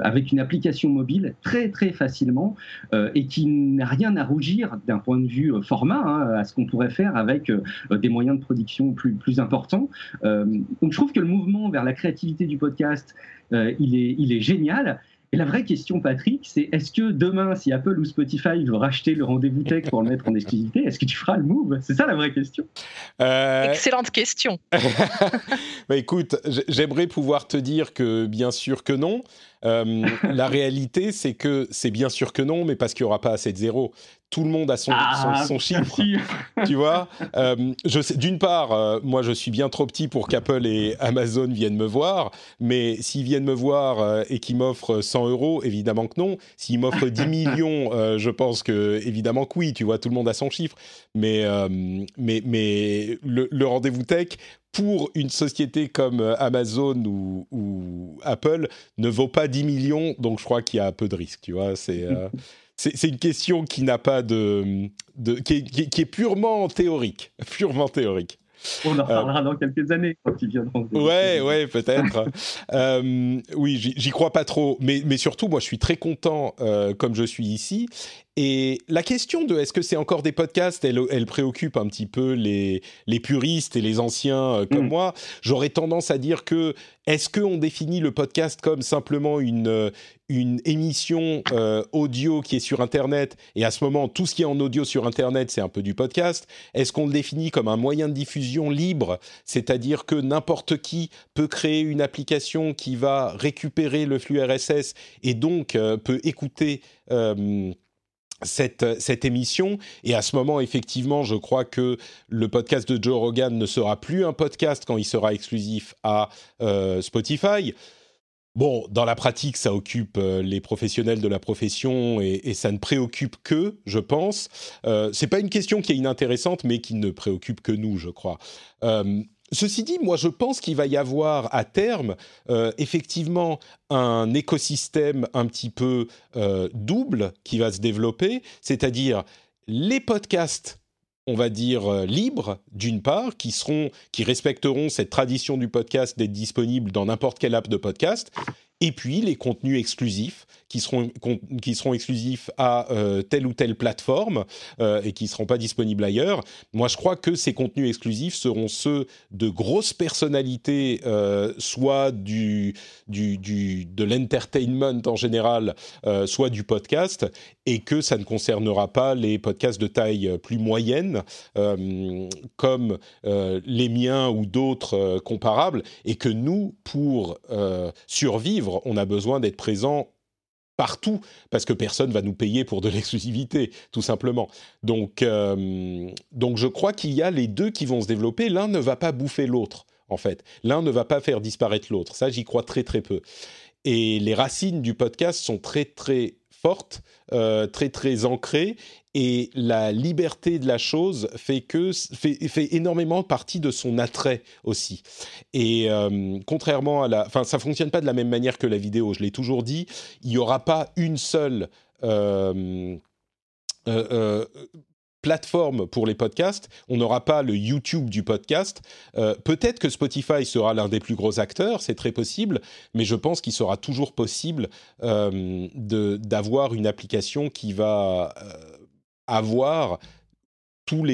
avec une application mobile très très facilement et qui n'a rien à rougir d'un point de vue format hein, à ce qu'on pourrait faire avec des moyens de production plus, plus importants. Euh, donc je trouve que le mouvement vers la créativité du podcast, euh, il, est, il est génial. Et la vraie question, Patrick, c'est est-ce que demain, si Apple ou Spotify veut racheter le rendez-vous tech pour le mettre en exclusivité, est-ce que tu feras le move? C'est ça la vraie question. Euh, Excellente question. bah, écoute, j'aimerais pouvoir te dire que bien sûr que non. Euh, la réalité, c'est que c'est bien sûr que non, mais parce qu'il n'y aura pas assez de zéro. Tout le monde a son, ah, son, chiffre, tu vois. Euh, D'une part, euh, moi, je suis bien trop petit pour qu'Apple et Amazon viennent me voir, mais s'ils viennent me voir euh, et qu'ils m'offrent 100 euros, évidemment que non. S'ils m'offrent 10 millions, je pense que évidemment que oui. Tu vois, tout le monde a son chiffre, mais mais mais le, le rendez-vous tech pour une société comme Amazon ou, Apple ne vaut pas 10 millions, donc je crois qu'il y a un peu de risque, tu vois. C'est c'est une question qui n'a pas de, de qui, est, purement théorique, purement théorique. On en reparlera dans quelques années quand ils viendront. Ouais, ouais, peut-être. euh, oui, j'y crois pas trop, mais, mais surtout, moi, je suis très content, euh, comme je suis ici, et la question de est-ce que c'est encore des podcasts, elle, elle, préoccupe un petit peu les, les puristes et les anciens euh, comme mm. moi. J'aurais tendance à dire que est-ce qu'on définit le podcast comme simplement une, euh, une émission euh, audio qui est sur Internet? Et à ce moment tout ce qui est en audio sur Internet c'est un peu du podcast Est-ce qu'on le définit comme un moyen de diffusion libre, c'est-à-dire que n'importe qui peut créer une application qui va récupérer le flux RSS et donc peut écouter cette, cette, émission. Et à ce moment, effectivement, je crois que le podcast de Joe Rogan ne sera plus un podcast quand il sera exclusif à euh, Spotify. Bon, dans la pratique, ça occupe euh, les professionnels de la profession et, ça ne préoccupe que, je pense. Euh, c'est pas une question qui est inintéressante, mais qui ne préoccupe que nous, je crois. Euh, Ceci dit, moi je pense qu'il va y avoir à terme euh, effectivement un écosystème un petit peu euh, double qui va se développer, c'est-à-dire les podcasts on va dire euh, libres d'une part qui seront qui respecteront cette tradition du podcast d'être disponible dans n'importe quelle app de podcast. Et puis les contenus exclusifs qui seront, qui seront exclusifs à euh, telle ou telle plateforme euh, et qui ne seront pas disponibles ailleurs. Moi, je crois que ces contenus exclusifs seront ceux de grosses personnalités, soit du, du, du de l'entertainment en général, soit du podcast, et que ça ne concernera pas les podcasts de taille plus moyenne, comme les miens ou d'autres comparables, et que nous, pour survivre, on a besoin d'être présent partout parce que personne va nous payer pour de l'exclusivité, tout simplement. Donc, euh, donc je crois qu'il y a les deux qui vont se développer. L'un ne va pas bouffer l'autre, en fait. L'un ne va pas faire disparaître l'autre. Ça, j'y crois très très peu. Et les racines du podcast sont très très forte, euh, très très ancrée, et la liberté de la chose fait que fait, fait énormément partie de son attrait aussi. Et euh, contrairement à la, enfin, ça fonctionne pas de la même manière que la vidéo. Je l'ai toujours dit, il y aura pas une seule euh, plateforme pour les podcasts. On n'aura pas le YouTube du podcast. Euh, peut-être que Spotify sera l'un des plus gros acteurs, c'est très possible, mais je pense qu'il sera toujours possible euh, d'avoir une application qui va euh, avoir toutes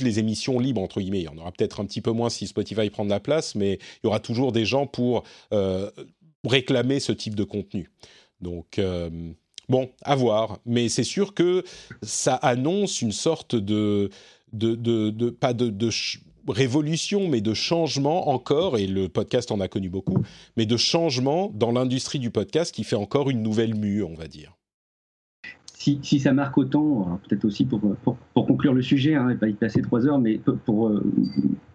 les émissions libres, entre guillemets. Il y en aura peut-être un petit peu moins si Spotify prend de la place, mais il y aura toujours des gens pour réclamer ce type de contenu. Donc, Bon, à voir. Mais c'est sûr que ça annonce une sorte de, pas de, révolution, mais de changement encore, et le podcast en a connu beaucoup, mais de changement dans l'industrie du podcast qui fait encore une nouvelle mue, on va dire. Si, si ça marque autant, peut-être aussi pour, pour, conclure le sujet, hein, et pas y passer trois heures, mais pour, pour euh,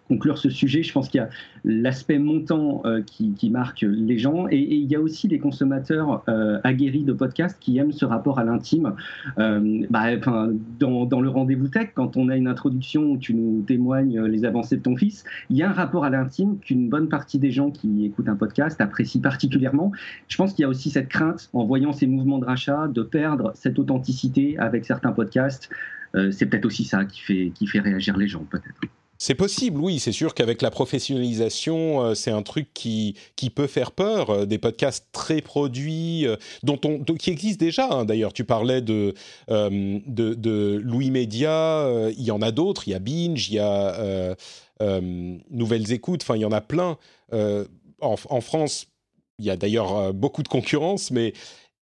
conclure ce sujet, je pense qu'il y a l'aspect montant euh, qui, marque les gens et, il y a aussi des consommateurs euh, aguerris de podcasts qui aiment ce rapport à l'intime. Euh, bah, dans, dans, le rendez-vous tech, quand on a une introduction où tu nous témoignes les avancées de ton fils, il y a un rapport à l'intime qu'une bonne partie des gens qui écoutent un podcast apprécient particulièrement. Je pense qu'il y a aussi cette crainte en voyant ces mouvements de rachat de perdre cette authenticité avec certains podcasts. c'est peut-être aussi ça qui fait, qui fait réagir les gens, peut-être. C'est possible, oui. C'est sûr qu'avec la professionnalisation, euh, c'est un truc qui, qui peut faire peur. Euh, des podcasts très produits, euh, dont on, qui existent déjà. Hein. D'ailleurs, tu parlais de, de, Louis Média. il y en a d'autres. Il y a Binge, il y a Nouvelles Écoutes. Enfin, il y en a plein. En, en, France, il y a d'ailleurs beaucoup de concurrence, mais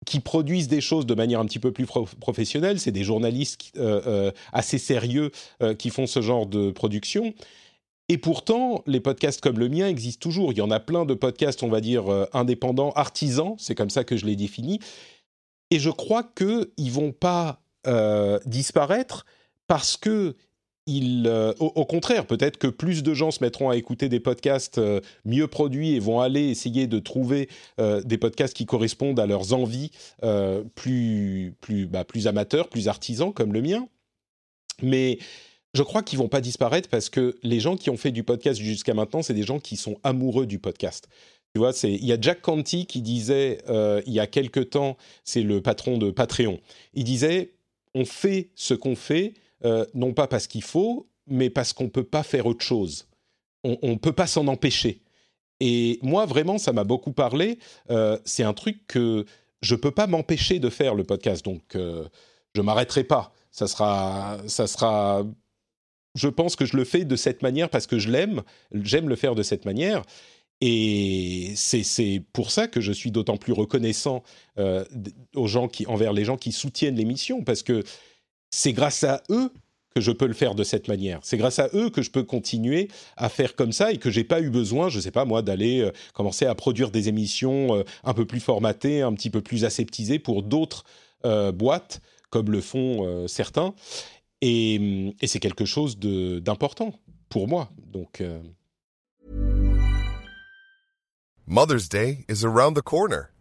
qui produisent des choses de manière un petit peu plus professionnelle. C'est des journalistes euh, euh, assez sérieux euh, qui font ce genre de production. Et pourtant, les podcasts comme le mien existent toujours. Il y en a plein de podcasts, on va dire, indépendants, artisans, c'est comme ça que je les définis. Et je crois qu'ils ne vont pas disparaître parce que euh, au, contraire, peut-être que plus de gens se mettront à écouter des podcasts euh, mieux produits et vont aller essayer de trouver euh, des podcasts qui correspondent à leurs envies plus, plus, bah, plus amateurs, plus artisans comme le mien. Mais je crois qu'ils vont pas disparaître parce que les gens qui ont fait du podcast jusqu'à maintenant, c'est des gens qui sont amoureux du podcast. Tu vois, il y a Jack Canty qui disait il y a quelque temps, c'est le patron de Patreon, il disait on fait ce qu'on fait euh, non pas parce qu'il faut, mais parce qu'on ne peut pas faire autre chose. On ne peut pas s'en empêcher. Et moi, vraiment, ça m'a beaucoup parlé. Euh, c'est un truc que je ne peux pas m'empêcher de faire, le podcast. Donc, euh, je ne m'arrêterai pas. Ça sera, ça sera... Je pense que je le fais de cette manière parce que je l'aime. J'aime le faire de cette manière. Et c'est pour ça que je suis d'autant plus reconnaissant aux gens qui, envers les gens qui soutiennent l'émission, parce que c'est grâce à eux que je peux le faire de cette manière. C'est grâce à eux que je peux continuer à faire comme ça et que j'ai pas eu besoin, je sais pas moi, d'aller euh, commencer à produire des émissions euh, un peu plus formatées, un petit peu plus aseptisées pour d'autres euh, boîtes, comme le font certains. Et, c'est quelque chose d'important pour moi. Mother's Day is around the corner.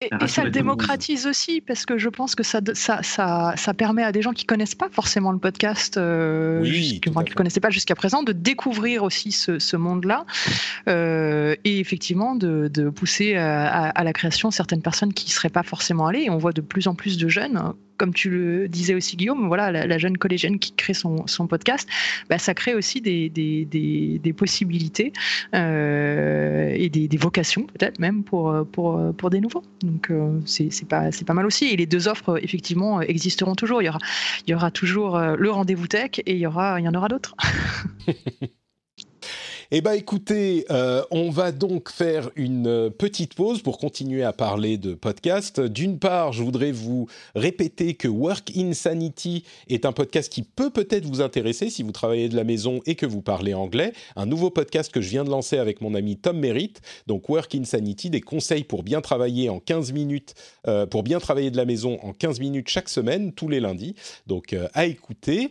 Et, et ça le démocratise aussi parce que je pense que ça, ça, ça, ça permet à des gens qui connaissent pas forcément le podcast, euh, Oui, enfin, qui le connaissaient pas jusqu'à présent, de découvrir aussi ce, ce monde-là euh, et effectivement de, de pousser à, à- à la création certaines personnes qui seraient pas forcément allées. Et on voit de plus en plus de jeunes, comme tu le disais aussi Guillaume, voilà, la, jeune collégienne qui crée son, podcast, bah, ça crée aussi des, des, possibilités euh, et des, vocations peut-être même pour, pour, pour des nouveaux. Donc euh, c'est pas, pas mal aussi. Et les deux offres, effectivement, existeront toujours. Il y aura, il y aura toujours euh, le rendez-vous tech et il y, aura, il y en aura d'autres. Eh bien, écoutez, euh, on va donc faire une euh, petite pause pour continuer à parler de podcast. D'une part, je voudrais vous répéter que Work Insanity est un podcast qui peut peut-être vous intéresser si vous travaillez de la maison et que vous parlez anglais. Un nouveau podcast que je viens de lancer avec mon ami Tom Merritt. Donc, Work Insanity, des conseils pour bien travailler en 15 minutes, euh, pour bien travailler de la maison en 15 minutes chaque semaine, tous les lundis. Donc, à écouter.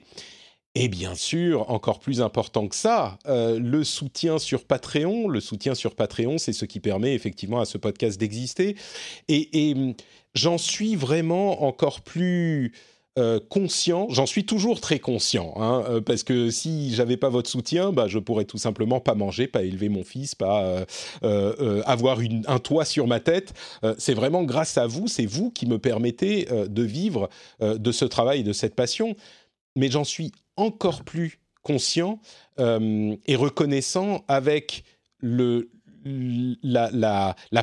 Et bien sûr, encore plus important que ça, euh, le soutien sur Patreon. Le soutien sur Patreon, c'est ce qui permet effectivement à ce podcast d'exister. Et, hum, j'en suis vraiment encore plus euh, conscient. J'en suis toujours très conscient, hein, euh, parce que si j'avais pas votre soutien, bah, je pourrais tout simplement pas manger, pas élever mon fils, pas avoir un toit sur ma tête. C'est vraiment grâce à vous, c'est vous qui me permettez de vivre de ce travail, et de cette passion. Mais j'en suis encore plus conscient euh, et reconnaissant avec la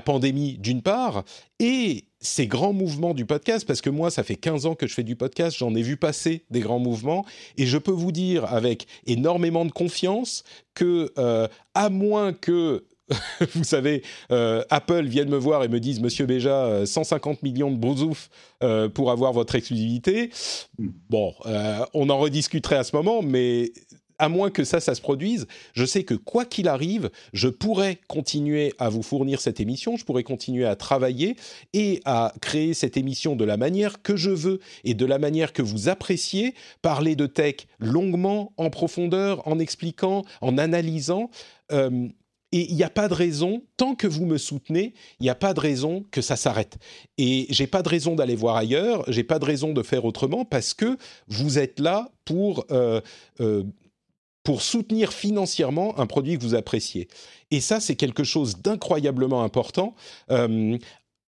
pandémie d'une part et ces grands mouvements du podcast, parce que moi, ça fait 15 ans que je fais du podcast, j'en ai vu passer des grands mouvements, et je peux vous dire avec énormément de confiance que, euh, à moins que vous savez, euh, Apple vienne me voir et me dise, Monsieur Béja, euh, 150 millions de brousouf euh, pour avoir votre exclusivité. Bon, euh, on en rediscuterait à ce moment, mais à moins que ça, ça se produise, je sais que quoi qu'il arrive, je pourrais continuer à vous fournir cette émission, je pourrais continuer à travailler et à créer cette émission de la manière que je veux et de la manière que vous appréciez, parler de tech longuement, en profondeur, en expliquant, en analysant. Euh, et il n'y a pas de raison, tant que vous me soutenez, il n'y a pas de raison que ça s'arrête. Et j'ai pas de raison d'aller voir ailleurs, j'ai pas de raison de faire autrement parce que vous êtes là pour euh, euh, pour soutenir financièrement un produit que vous appréciez. Et ça, c'est quelque chose d'incroyablement important. Euh,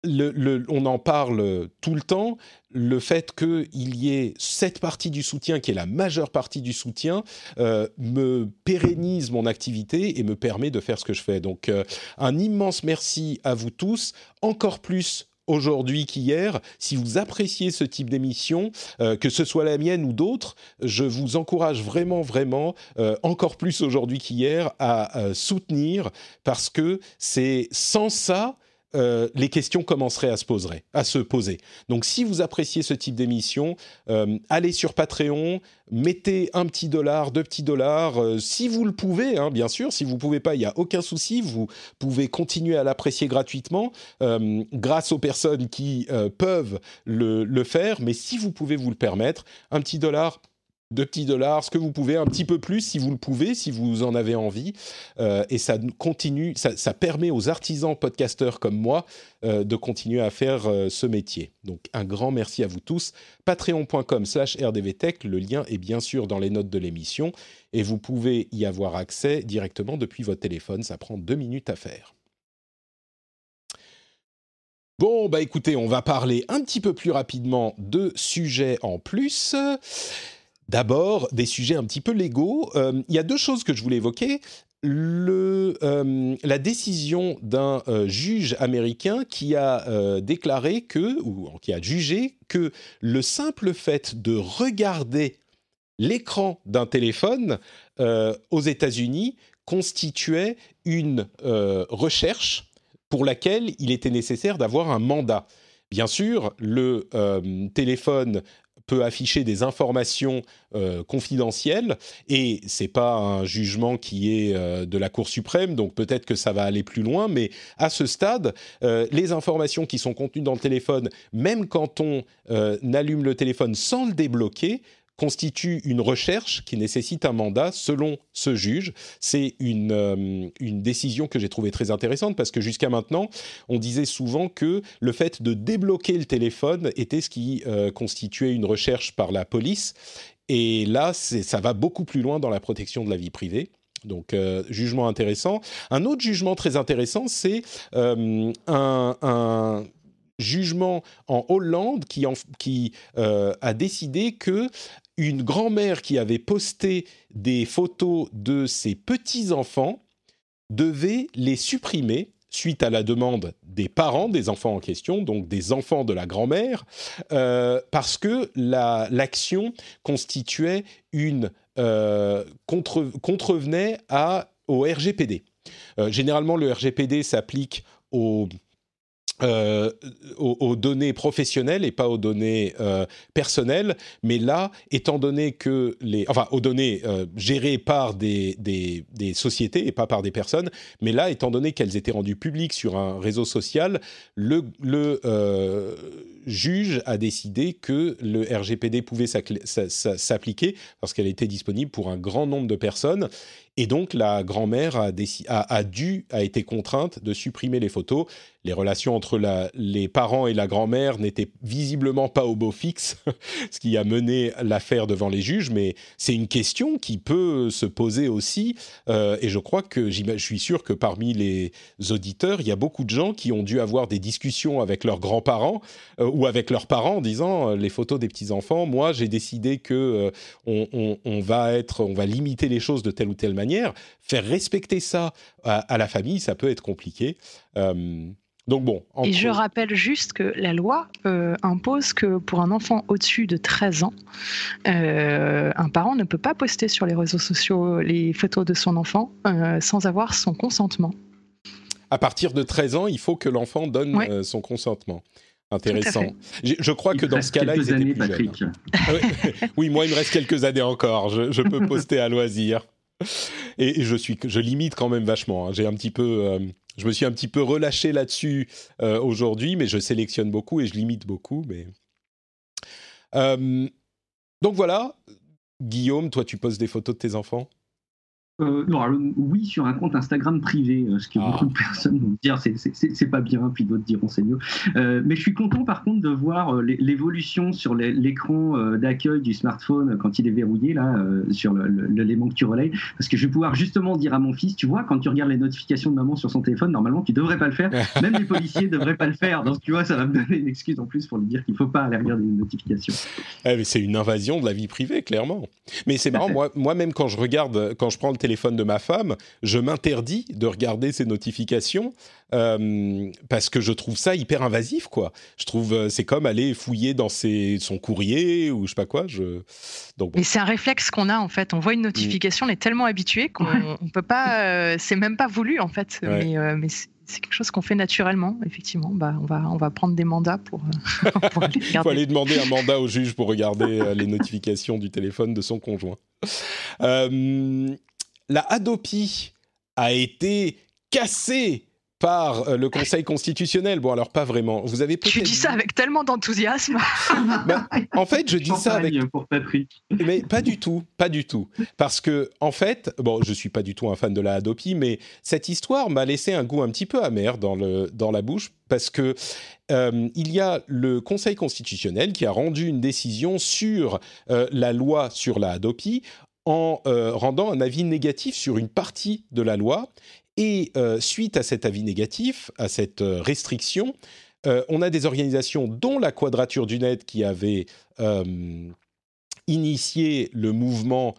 on en parle tout le temps, le fait qu'il y ait cette partie du soutien, qui est la majeure partie du soutien, euh, me pérennise mon activité et me permet de faire ce que je fais. Donc, euh, un immense merci à vous tous, encore plus aujourd'hui qu'hier. Si vous appréciez ce type d'émission, euh, que ce soit la mienne ou d'autres, je vous encourage vraiment, vraiment, encore plus aujourd'hui qu'hier, à soutenir parce que c'est sans ça. Euh, les questions commenceraient à se, poser, à se poser. Donc, si vous appréciez ce type d'émission, euh, allez sur Patreon, mettez un petit dollar, deux petits dollars, euh, si vous le pouvez, hein, bien sûr. Si vous ne pouvez pas, il n'y a aucun souci. Vous pouvez continuer à l'apprécier gratuitement grâce aux personnes qui peuvent le, faire. Mais si vous pouvez vous le permettre, un petit dollar, deux petits dollars, ce que vous pouvez, un petit peu plus si vous le pouvez, si vous en avez envie. Euh, et ça continue, ça, ça, permet aux artisans podcasteurs comme moi euh, de continuer à faire euh, ce métier. Donc un grand merci à vous tous. Patreon.com slash rdvtech, le lien est bien sûr dans les notes de l'émission et vous pouvez y avoir accès directement depuis votre téléphone. Ça prend deux minutes à faire. Bon, bah écoutez, on va parler un petit peu plus rapidement de sujets en plus. D'abord, des sujets un petit peu légaux. Il euh, y a deux choses que je voulais évoquer. Euh, la décision d'un euh, juge américain qui a déclaré que, ou qui a jugé que le simple fait de regarder l'écran d'un téléphone aux États-Unis constituait une recherche pour laquelle il était nécessaire d'avoir un mandat. Bien sûr, le téléphone peut afficher des informations euh, confidentielles et c'est pas un jugement qui est euh, de la Cour suprême, donc peut-être que ça va aller plus loin, mais à ce stade, euh, les informations qui sont contenues dans le téléphone, même quand on allume le téléphone sans le débloquer, constitue une recherche qui nécessite un mandat selon ce juge. C'est une, euh, une décision que j'ai trouvée très intéressante parce que jusqu'à maintenant, on disait souvent que le fait de débloquer le téléphone était ce qui euh, constituait une recherche par la police. Et là, ça va beaucoup plus loin dans la protection de la vie privée. Donc, euh, jugement intéressant. Un autre jugement très intéressant, c'est un, un, jugement en Hollande qui, qui a décidé que une grand-mère qui avait posté des photos de ses petits-enfants devait les supprimer suite à la demande des parents des enfants en question, donc des enfants de la grand-mère, euh, parce que l'action constituait une euh, contrevenait à, au RGPD. Euh, généralement, le RGPD s'applique aux euh, aux, données professionnelles et pas aux données euh, personnelles. Mais là, étant donné que les, enfin, aux données euh, gérées par des, des, des, sociétés et pas par des personnes, mais là, étant donné qu'elles étaient rendues publiques sur un réseau social, le, le juge a décidé que le RGPD pouvait s'appliquer parce qu'elle était disponible pour un grand nombre de personnes. Et donc, la grand-mère a, dû, a été contrainte de supprimer les photos les relations entre les parents et la grand-mère n'étaient visiblement pas au beau fixe, ce qui a mené l'affaire devant les juges, mais c'est une question qui peut se poser aussi, euh, et je crois que je suis sûr que parmi les auditeurs, il y a beaucoup de gens qui ont dû avoir des discussions avec leurs grands-parents euh, ou avec leurs parents en disant euh, les photos des petits-enfants, moi j'ai décidé que on, va être, on va limiter les choses de telle ou telle manière, faire respecter ça à, la famille, ça peut être compliqué. Donc bon. Et je rappelle juste que la loi euh, impose que pour un enfant au-dessus de 13 ans, euh, un parent ne peut pas poster sur les réseaux sociaux les photos de son enfant euh, sans avoir son consentement. À partir de 13 ans, il faut que l'enfant donne son consentement. Intéressant. Je, crois que dans ce cas-là, ils étaient plus jeunes. oui, moi, il me reste quelques années encore. Je, peux poster à loisir. Et, je suis, je limite quand même vachement. Hein. J'ai un petit peu je me suis un petit peu relâché là-dessus euh, aujourd'hui, mais je sélectionne beaucoup et je limite beaucoup. Mais... Euh, donc voilà, Guillaume, toi tu poses des photos de tes enfants? Euh, non, oui, sur un compte Instagram privé, euh, ce que ah. beaucoup de personnes vont dire c'est pas bien, puis d'autres diront c'est mieux. Euh, mais je suis content par contre de voir l'évolution sur l'écran d'accueil du smartphone quand il est verrouillé, là, sur l'élément que tu relayes, parce que je vais pouvoir justement dire à mon fils, tu vois, quand tu regardes les notifications de maman sur son téléphone, normalement tu devrais pas le faire, même les policiers devraient pas le faire, donc tu vois, ça va me donner une excuse en plus pour lui dire qu'il faut pas aller regarder les notifications. Eh, c'est une invasion de la vie privée, clairement. Mais c'est marrant, moi, moi-même quand je regarde, quand je prends le téléphone de ma femme, je m'interdis de regarder ses notifications euh, parce que je trouve ça hyper invasif, quoi. Je trouve euh, c'est comme aller fouiller dans ses, son courrier ou je sais pas quoi. Je... Donc, Mais c'est un réflexe qu'on a en fait. On voit une notification, on est tellement habitué qu'on ne peut pas. Euh, c'est même pas voulu en fait. Mais, mais c'est quelque chose qu'on fait naturellement, effectivement. Bah, on, va, on va prendre des mandats pour, pour aller Il faut aller demander un mandat au juge pour regarder les notifications du téléphone de son conjoint. Euh, la Hadopi a été cassée par euh, le Conseil constitutionnel. Bon, alors pas vraiment. Vous avez Tu dis ça avec tellement d'enthousiasme. Bah, en fait, je dis ça avec. Pour Patrick. Mais pas du tout, pas du tout. Parce que, en fait, bon, je suis pas du tout un fan de la Hadopi, mais cette histoire m'a laissé un goût un petit peu amer dans, le, dans la bouche parce que euh, il y a le Conseil constitutionnel qui a rendu une décision sur euh, la loi sur la Hadopi en euh, rendant un avis négatif sur une partie de la loi. Et euh, suite à cet avis négatif, à cette euh, restriction, on a des organisations dont la Quadrature du Net qui avait initié le mouvement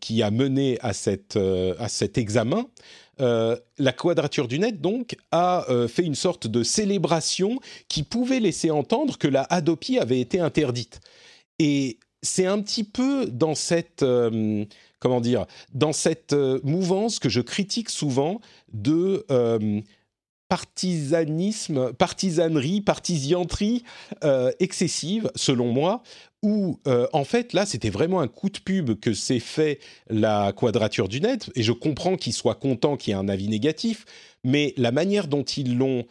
qui a mené à, cette, à cet examen. la Quadrature du Net, donc, a fait une sorte de célébration qui pouvait laisser entendre que la Hadopi avait été interdite. Et c'est un petit peu dans cette euh, comment dire dans cette euh, mouvance que je critique souvent de euh, partisanisme, partisanerie, partisianterie excessive, selon moi, où en fait là c'était vraiment un coup de pub que s'est fait la quadrature du net, et je comprends qu'ils soient contents qu'il y ait un avis négatif, mais la manière dont ils l'ont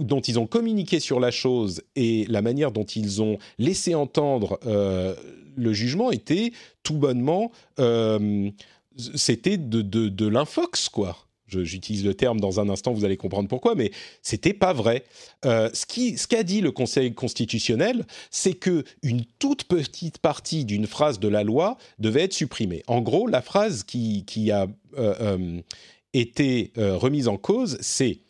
dont ils ont communiqué sur la chose et la manière dont ils ont laissé entendre euh, le jugement était tout bonnement, c'était de, de, de l'infox, quoi j'utilise le terme dans un instant, vous allez comprendre pourquoi, mais c'était pas vrai. Euh, ce qu'a ce dit le Conseil constitutionnel, c'est que une toute petite partie d'une phrase de la loi devait être supprimée. En gros, la phrase qui, qui a euh, euh, été remise en cause, c'est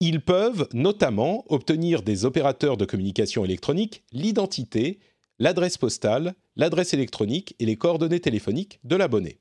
ils peuvent notamment obtenir des opérateurs de communication électronique l'identité, l'adresse postale, l'adresse électronique et les coordonnées téléphoniques de l'abonné.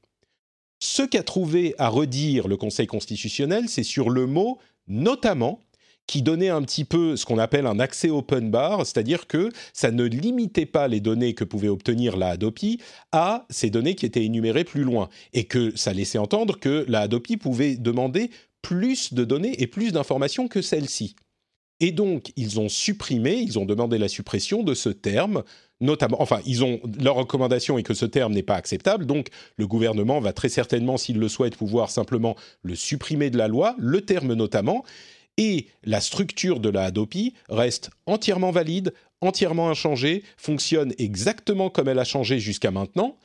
Ce qu'a trouvé à redire le Conseil constitutionnel, c'est sur le mot notamment qui donnait un petit peu ce qu'on appelle un accès open bar, c'est-à-dire que ça ne limitait pas les données que pouvait obtenir la Hadopi à ces données qui étaient énumérées plus loin, et que ça laissait entendre que la Hadopi pouvait demander plus de données et plus d'informations que celle-ci. Et donc, ils ont supprimé, ils ont demandé la suppression de ce terme notamment, enfin, ils ont leur recommandation est que ce terme n'est pas acceptable, donc le gouvernement va très certainement, s'il le souhaite, pouvoir simplement le supprimer de la loi, le terme notamment, et la structure de la Hadopi reste entièrement valide, entièrement inchangée, fonctionne exactement comme elle a changé jusqu'à maintenant,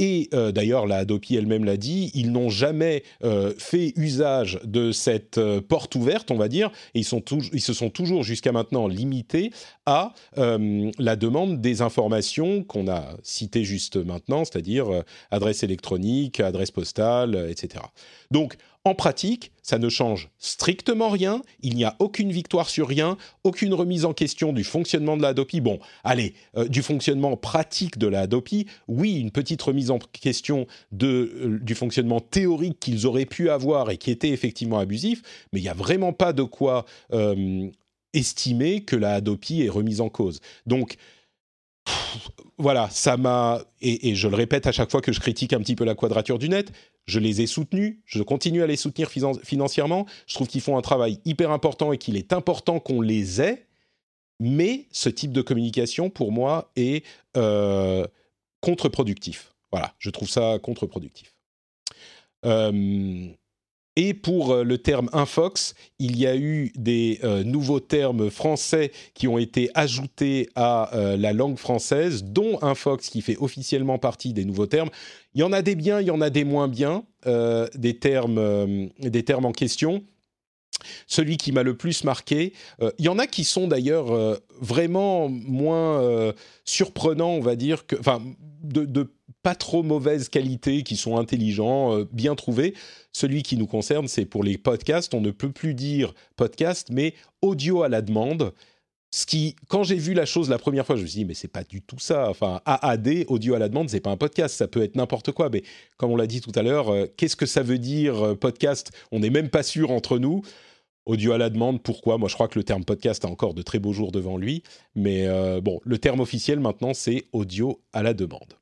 et euh, d'ailleurs, la Adopi elle-même l'a dit, ils n'ont jamais euh, fait usage de cette euh, porte ouverte, on va dire, et ils, ils se sont toujours jusqu'à maintenant limités à la demande des informations qu'on a citées juste maintenant, c'est-à-dire adresse électronique, adresse postale, etc. Donc, en pratique, ça ne change strictement rien, il n'y a aucune victoire sur rien, aucune remise en question du fonctionnement de la Hadopi. Bon, allez, euh, du fonctionnement pratique de la Hadopi, oui, une petite remise en question de, euh, du fonctionnement théorique qu'ils auraient pu avoir et qui était effectivement abusif, mais il n'y a vraiment pas de quoi euh, estimer que la Hadopi est remise en cause. Donc, voilà, ça m'a et, je le répète à chaque fois que je critique un petit peu la quadrature du net, je les ai soutenus, je continue à les soutenir financièrement. Je trouve qu'ils font un travail hyper important et qu'il est important qu'on les ait. Mais ce type de communication, pour moi, est euh, contre-productif. Voilà, je trouve ça contre-productif. Euh, et pour euh, le terme infox, il y a eu des euh, nouveaux termes français qui ont été ajoutés à euh, la langue française, dont infox qui fait officiellement partie des nouveaux termes. Il y en a des biens, il y en a des moins bien, des, termes, des termes en question. Celui qui m'a le plus marqué, il y en a qui sont d'ailleurs vraiment moins surprenants, on va dire, que, de, de pas trop mauvaise qualité, qui sont intelligents, euh, bien trouvés. Celui qui nous concerne, c'est pour les podcasts. On ne peut plus dire podcast, mais audio à la demande. Ce qui, quand j'ai vu la chose la première fois, je me suis dit, mais c'est pas du tout ça. Enfin, AAD, audio à la demande, c'est pas un podcast, ça peut être n'importe quoi. Mais comme on l'a dit tout à l'heure, euh, qu'est-ce que ça veut dire euh, podcast? On n'est même pas sûr entre nous. Audio à la demande, pourquoi? Moi, je crois que le terme podcast a encore de très beaux jours devant lui. Mais bon, le terme officiel maintenant, c'est audio à la demande.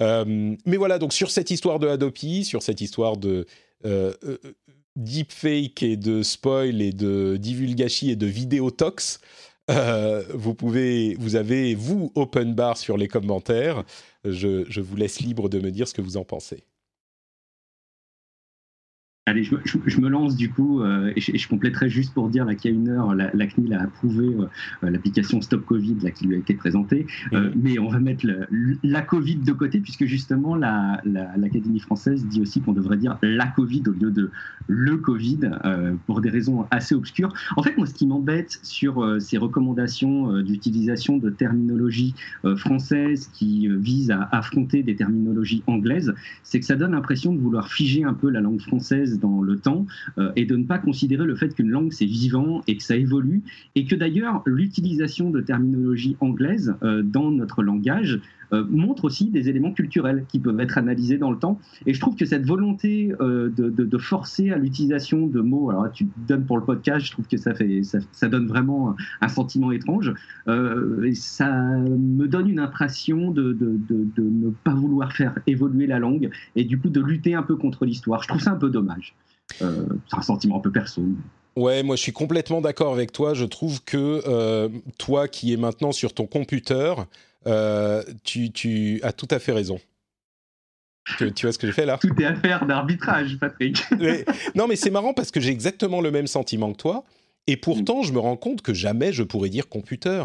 Euh, mais voilà, donc sur cette histoire de Adopi, sur cette histoire de euh, euh, deepfake et de spoil et de divulgachi et de vidéotox, vous pouvez, vous avez vous open bar sur les commentaires. je vous laisse libre de me dire ce que vous en pensez. Allez, je, me lance du coup, euh, et, je, compléterai juste pour dire qu'il y a une heure, la, CNIL a approuvé euh, euh, l'application Stop Covid là, qui lui a été présentée, mais on va mettre la Covid de côté, puisque justement l'Académie française dit aussi qu'on devrait dire la Covid au lieu de le Covid, pour des raisons assez obscures. En fait, moi, ce qui m'embête sur ces recommandations d'utilisation de terminologie française qui visent à affronter des terminologies anglaises, c'est que ça donne l'impression de vouloir figer un peu la langue française dans le temps euh, et de ne pas considérer le fait qu'une langue c'est vivant et que ça évolue et que d'ailleurs l'utilisation de terminologie anglaise euh, dans notre langage euh, montre aussi des éléments culturels qui peuvent être analysés dans le temps. Et je trouve que cette volonté de, de, forcer à l'utilisation de mots, alors tu donnes pour le podcast, je trouve que ça, fait, ça, donne vraiment un sentiment étrange. et ça me donne une impression de, de, de ne pas vouloir faire évoluer la langue et du coup de lutter un peu contre l'histoire. Je trouve ça un peu dommage. c'est un sentiment un peu perso. Ouais, moi je suis complètement d'accord avec toi. Je trouve que toi qui es maintenant sur ton computer, tu, tu, as tout à fait raison. Tu, vois ce que j'ai fait là? Tout est affaire d'arbitrage, Patrick. non, mais c'est marrant parce que j'ai exactement le même sentiment que toi. Et pourtant, je me rends compte que jamais je pourrais dire computer.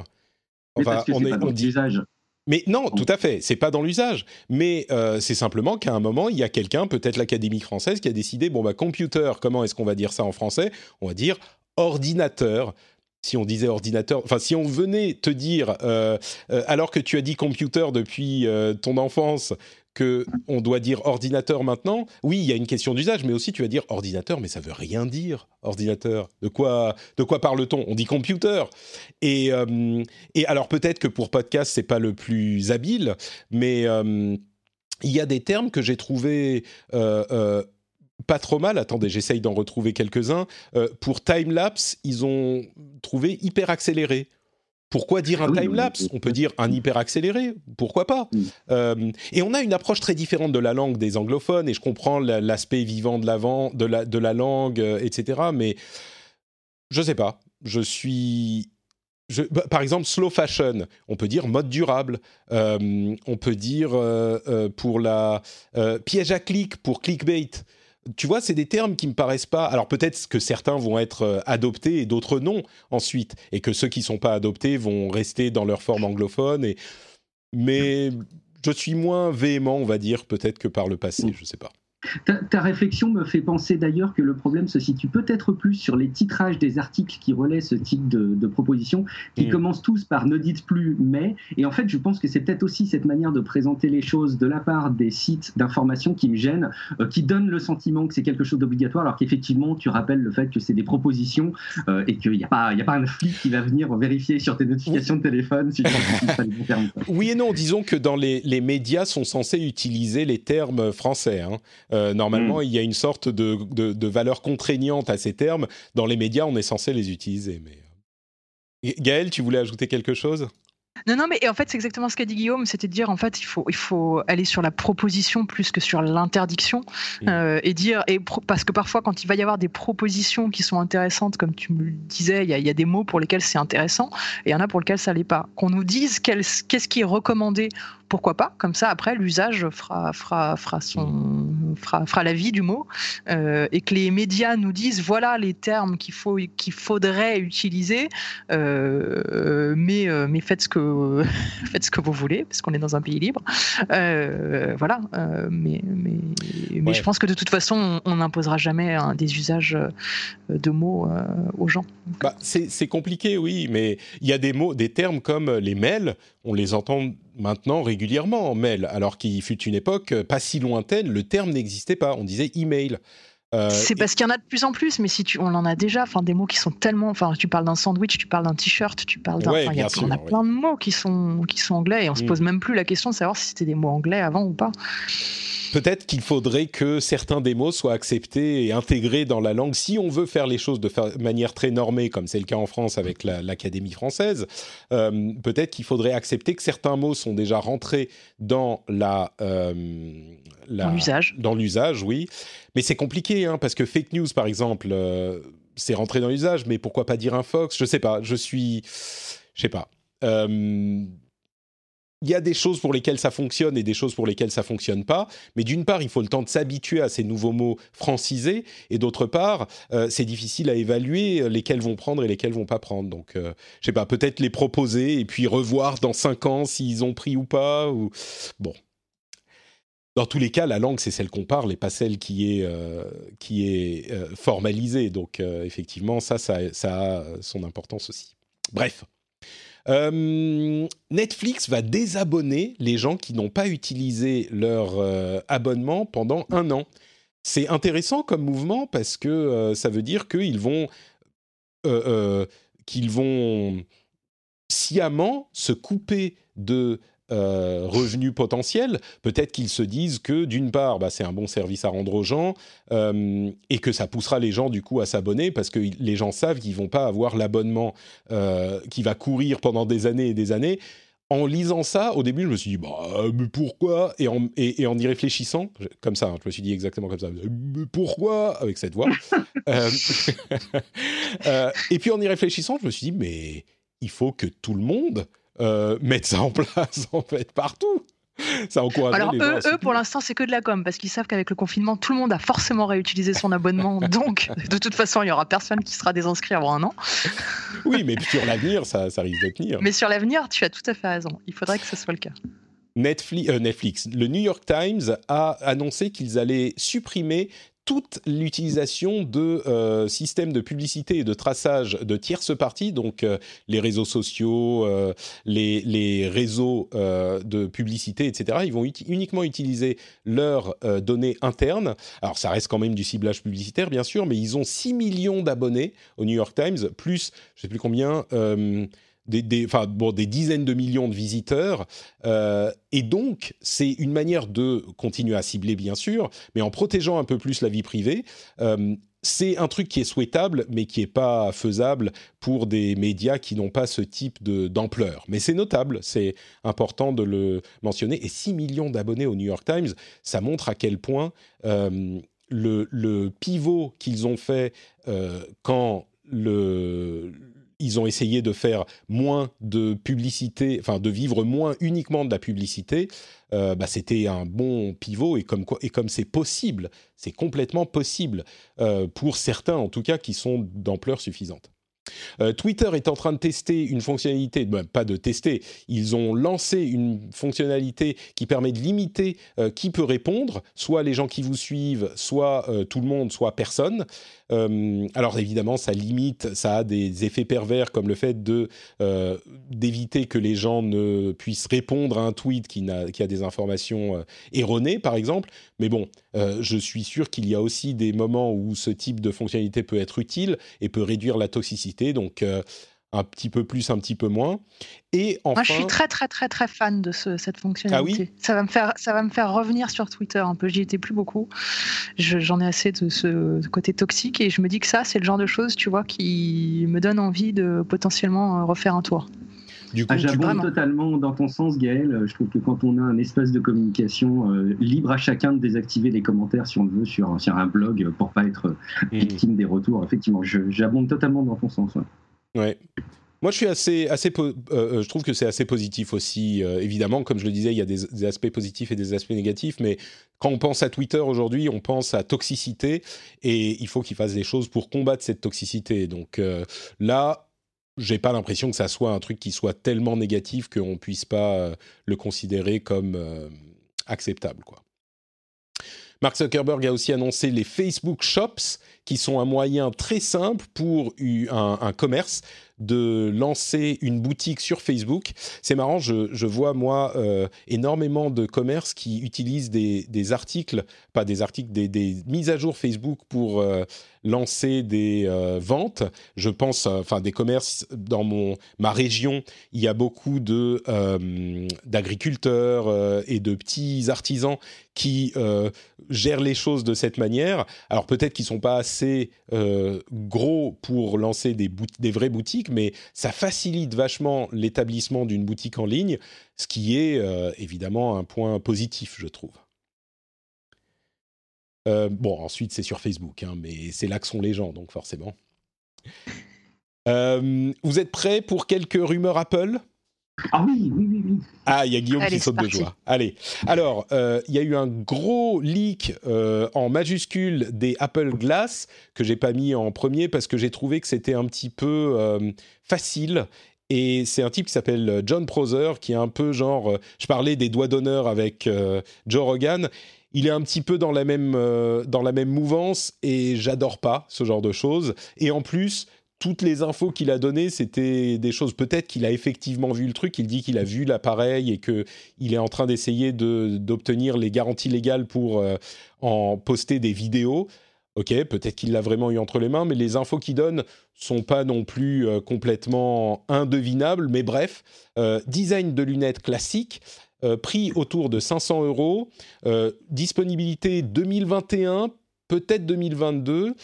Enfin, on est, pas dans l'usage. Mais non, tout à fait, c'est pas dans l'usage. Mais euh, c'est simplement qu'à un moment, il y a quelqu'un, peut-être l'Académie française, qui a décidé bon bah computer, comment est-ce qu'on va dire ça en français? On va dire ordinateur si on disait ordinateur, enfin si on venait te dire, euh, euh, alors que tu as dit computer depuis ton enfance, que on doit dire ordinateur maintenant, oui, il y a une question d'usage, mais aussi tu vas dire ordinateur, mais ça veut rien dire ordinateur. De quoi, de quoi parle-t-on? On dit computer. Et, euh, et alors peut-être que pour podcast c'est pas le plus habile, mais euh, il y a des termes que j'ai trouvés euh, pas trop mal. Attendez, j'essaye d'en retrouver quelques-uns. pour time lapse, ils ont trouvé hyper accéléré. Pourquoi dire un ah time-lapse? On peut dire un hyper accéléré, pourquoi pas? Mm. euh, Et on a une approche très différente de la langue des anglophones, et je comprends l'aspect vivant de, de, la, de la langue, euh, etc. Mais je sais pas, je suis... Bah, par exemple, slow fashion, on peut dire mode durable, euh, on peut dire pour la piège à clic, pour clickbait tu vois, c'est des termes qui me paraissent pas. Alors peut-être que certains vont être euh, adoptés et d'autres non ensuite, et que ceux qui sont pas adoptés vont rester dans leur forme anglophone. Et... Mais je suis moins véhément, on va dire, peut-être que par le passé, mm. je sais pas. Ta, réflexion me fait penser d'ailleurs que le problème se situe peut-être plus sur les titrages des articles qui relaient ce type de, propositions, qui mm. commencent tous par ne dites plus mais. Et en fait, je pense que c'est peut-être aussi cette manière de présenter les choses de la part des sites d'information qui me gêne, euh, qui donne le sentiment que c'est quelque chose d'obligatoire, alors qu'effectivement, tu rappelles le fait que c'est des propositions euh, et qu'il n'y a, pas, a pas un flic qui va venir vérifier sur tes notifications de téléphone si tu pas les bons termes. Oui et non, disons que dans les, les, médias sont censés utiliser les termes français. Hein. Euh, normalement, mm. il y a une sorte de, de, valeur contraignante à ces termes. Dans les médias, on est censé les utiliser. Mais... Euh. Gaël, tu voulais ajouter quelque chose? Non, non, mais en fait, c'est exactement ce qu'a dit Guillaume, c'était de dire, en fait, il faut, il faut aller sur la proposition plus que sur l'interdiction, mm. euh, et dire, et parce que parfois, quand il va y avoir des propositions qui sont intéressantes, comme tu me le disais, il y a, il y a des mots pour lesquels c'est intéressant, et il y en a pour lesquels ça l'est pas. Qu'on nous dise qu'est-ce qui est recommandé pourquoi pas Comme ça, après, l'usage fera, fera, fera, son, fera, fera la vie du mot. Euh, et que les médias nous disent voilà les termes qu'il faut, qu'il faudrait utiliser, euh, mais, euh, mais faites, ce que, faites ce que vous voulez, parce qu'on est dans un pays libre. voilà. mais mais, mais je pense que de toute façon, on n'imposera jamais des usages de mots aux gens. Bah, c'est compliqué, oui, mais il y a des mots, des termes comme les mails, on les entend maintenant régulièrement en mail, alors qu'il fut une époque pas si lointaine, le terme n'existait pas, on disait email. Euh, c'est parce qu'il y en a de plus en plus, mais si tu, on en a déjà, enfin des mots qui sont tellement, enfin tu parles d'un sandwich, tu parles d'un t-shirt, tu parles d'un, il y a, on a plein de mots qui sont qui sont anglais et on se mm. pose même plus la question de savoir si c'était des mots anglais avant ou pas peut-être qu'il faudrait que certains des mots soient acceptés et intégrés dans la langue si on veut faire les choses de manière très normée, comme c'est le cas en France avec l'Académie française. Euh, peut-être qu'il faudrait accepter que certains mots sont déjà rentrés dans la, euh, l'usage. Dans l'usage, oui. Mais c'est compliqué, hein, parce que fake news, par exemple, euh, c'est rentré dans l'usage, mais pourquoi pas dire un fox? Je sais pas. Je suis, je sais pas. Euh, il y a des choses pour lesquelles ça fonctionne et des choses pour lesquelles ça fonctionne pas. Mais d'une part, il faut le temps de s'habituer à ces nouveaux mots francisés, et d'autre part, euh, c'est difficile à évaluer lesquels vont prendre et lesquels vont pas prendre. Donc, je sais pas, peut-être les proposer et puis revoir dans cinq ans s'ils ont pris ou pas. Bon. Dans tous les cas, la langue, c'est celle qu'on parle et pas celle qui est, qui est formalisée. Donc, effectivement, ça, ça, ça a son importance aussi. Bref. Euh, Netflix va désabonner les gens qui n'ont pas utilisé leur euh, abonnement pendant un an. C'est intéressant comme mouvement parce que euh, ça veut dire qu'ils vont, qu'ils vont sciemment se couper de euh, revenus potentiels, peut-être qu'ils se disent que d'une part, bah, c'est un bon service à rendre aux gens euh, et que ça poussera les gens du coup à s'abonner parce que les gens savent qu'ils vont pas avoir l'abonnement euh, qui va courir pendant des années et des années. En lisant ça, au début, je me suis dit, bah, mais pourquoi? Et en, et, en, y réfléchissant, comme ça, hein, je me suis dit exactement comme ça, mais pourquoi? Avec cette voix. Et puis en y réfléchissant, je me suis dit, mais il faut que tout le monde euh, mette ça en place, en fait, partout ça encourage Alors eux, eux, pour l'instant, c'est que de la com parce qu'ils savent qu'avec le confinement, tout le monde a forcément réutilisé son abonnement. donc, de toute façon, il y aura personne qui sera désinscrit avant un an. oui, mais sur l'avenir, ça, ça risque de tenir. Mais sur l'avenir, tu as tout à fait raison. Il faudrait que ce soit le cas. Netflix, euh, Netflix, le New York Times a annoncé qu'ils allaient supprimer toute l'utilisation de euh, systèmes de publicité et de traçage de tierces parties, donc euh, les réseaux sociaux, euh, les, réseaux de publicité, etc. Ils vont uniquement utiliser leurs données internes. Alors ça reste quand même du ciblage publicitaire, bien sûr, mais ils ont 6 millions d'abonnés au New York Times, plus, je ne sais plus combien des, enfin, bon, des dizaines de millions de visiteurs. Euh, et donc, c'est une manière de continuer à cibler, bien sûr, mais en protégeant un peu plus la vie privée. Euh, c'est un truc qui est souhaitable, mais qui n'est pas faisable pour des médias qui n'ont pas ce type d'ampleur. Mais c'est notable, c'est important de le mentionner. Et 6 millions d'abonnés au New York Times, ça montre à quel point euh, le, le, pivot qu'ils ont fait quand le ils ont essayé de faire moins de publicité, enfin de vivre moins uniquement de la publicité. Euh, bah, c'était un bon pivot et comme et comme c'est possible, c'est complètement possible euh, pour certains en tout cas qui sont d'ampleur suffisante. Euh, Twitter est en train de tester une fonctionnalité, ben, pas de tester, ils ont lancé une fonctionnalité qui permet de limiter euh, qui peut répondre, soit les gens qui vous suivent, soit euh, tout le monde, soit personne. alors évidemment, ça limite, ça a des effets pervers comme le fait d'éviter que les gens ne puissent répondre à un tweet qui a des informations erronées, par exemple. Mais bon, je suis sûr qu'il y a aussi des moments où ce type de fonctionnalité peut être utile et peut réduire la toxicité donc euh, un petit peu plus, un petit peu moins. Et enfin, Moi, je suis très, très, très, très fan de cette fonctionnalité. Ah ça, va me faire, ça va me faire revenir sur Twitter un peu. J'y étais plus beaucoup. J'en ai assez de ce côté toxique et je me dis que ça, c'est le genre de choses, tu vois, qui me donne envie de potentiellement euh, refaire un tour. Du coup, ah, J'abonde totalement dans ton sens, Gaël. Je trouve que quand on a un espace de communication euh, libre à chacun de désactiver les commentaires si on le veut sur, sur un blog pour pas être mmh. victime des retours, effectivement, j'abonde totalement dans ton sens. Ouais. Moi, je suis assez, assez, euh, euh, je trouve que c'est assez positif aussi. évidemment, comme je le disais, il y a des, aspects positifs et des aspects négatifs, mais quand on pense à Twitter aujourd'hui, on pense à toxicité et il faut qu'ils fassent des choses pour combattre cette toxicité. Donc là, j'ai pas l'impression que ça soit un truc qui soit tellement négatif qu'on puisse pas euh, le considérer comme euh, acceptable, quoi. Mark Zuckerberg a aussi annoncé les Facebook Shops, qui sont un moyen très simple pour un commerce de lancer une boutique sur Facebook. C'est marrant, je, vois moi euh, énormément de commerces qui utilisent des, articles, pas des articles, des, mises à jour Facebook pour euh, lancer des euh, ventes. Je pense, enfin des commerces dans mon ma région, il y a beaucoup de d'agriculteurs et de petits artisans qui gèrent les choses de cette manière. Alors peut-être qu'ils sont pas assez gros pour lancer des, vraies boutiques mais ça facilite vachement l'établissement d'une boutique en ligne, ce qui est euh, évidemment un point positif, je trouve. Euh, bon, ensuite, c'est sur Facebook, hein, mais c'est là que sont les gens, donc forcément. Euh, vous êtes prêts pour quelques rumeurs Apple? Ah oui, oui, oui, oui. Ah, il y a Guillaume qui saute de joie. Allez. Alors, euh, il y a eu un gros leak euh, en majuscule des Apple Glass que j'ai pas mis en premier parce que j'ai trouvé que c'était un petit peu euh, facile. Et c'est un type qui s'appelle John Prosser, qui est un peu genre. je parlais des doigts d'honneur avec Joe Rogan il est un petit peu dans la même dans la même mouvance et j'adore pas ce genre de choses. Et en plus, toutes les infos qu'il a données, c'était des choses. Peut-être qu'il a effectivement vu le truc. Il dit qu'il a vu l'appareil et que il est en train d'essayer d'obtenir les garanties légales pour euh, en poster des vidéos. Ok, peut-être qu'il l'a vraiment eu entre les mains, mais les infos qu'il donne sont pas non plus euh, complètement indevinables. Mais bref, euh, design de lunettes classique, prix autour de 500 euros, disponibilité 2021, peut-être 2022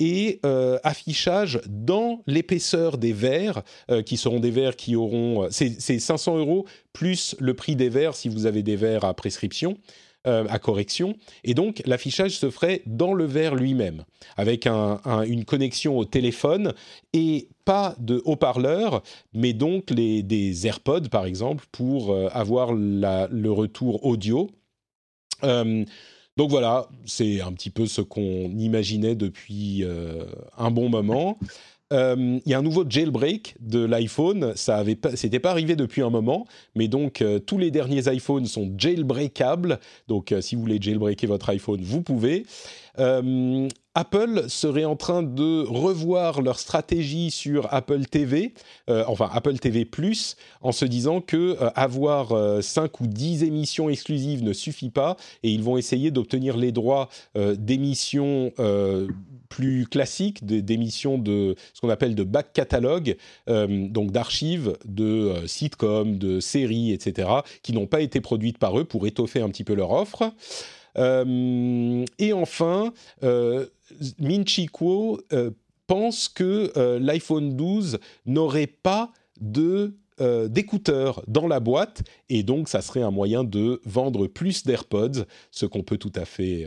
et euh, affichage dans l'épaisseur des verres, euh, qui seront des verres qui auront... C'est 500 euros plus le prix des verres si vous avez des verres à prescription. à correction. Et donc, l'affichage se ferait dans le verre lui-même, avec une connexion au téléphone et pas de haut-parleur, mais donc les, des AirPods, par exemple, pour avoir le retour audio. Donc voilà, c'est un petit peu ce qu'on imaginait depuis euh, un bon moment. Euh, il y a un nouveau jailbreak de l'iPhone. Ça avait pas, c'était pas arrivé depuis un moment, mais donc euh, tous les derniers iPhones sont jailbreakables. Donc si vous voulez jailbreaker votre iPhone, vous pouvez. Apple serait en train de revoir leur stratégie sur Apple TV, euh, enfin Apple TV Plus, en se disant que euh, avoir 5 euh, ou 10 émissions exclusives ne suffit pas et ils vont essayer d'obtenir les droits d'émissions plus classiques, d'émissions de ce qu'on appelle de back catalogue, donc d'archives de sitcoms, de séries, etc., qui n'ont pas été produites par eux pour étoffer un petit peu leur offre. Et enfin, Min Chi Kuo euh, pense que euh, l'iPhone 12 n'aurait pas euh, d'écouteurs dans la boîte et donc ça serait un moyen de vendre plus d'AirPods, ce qu'on peut tout à fait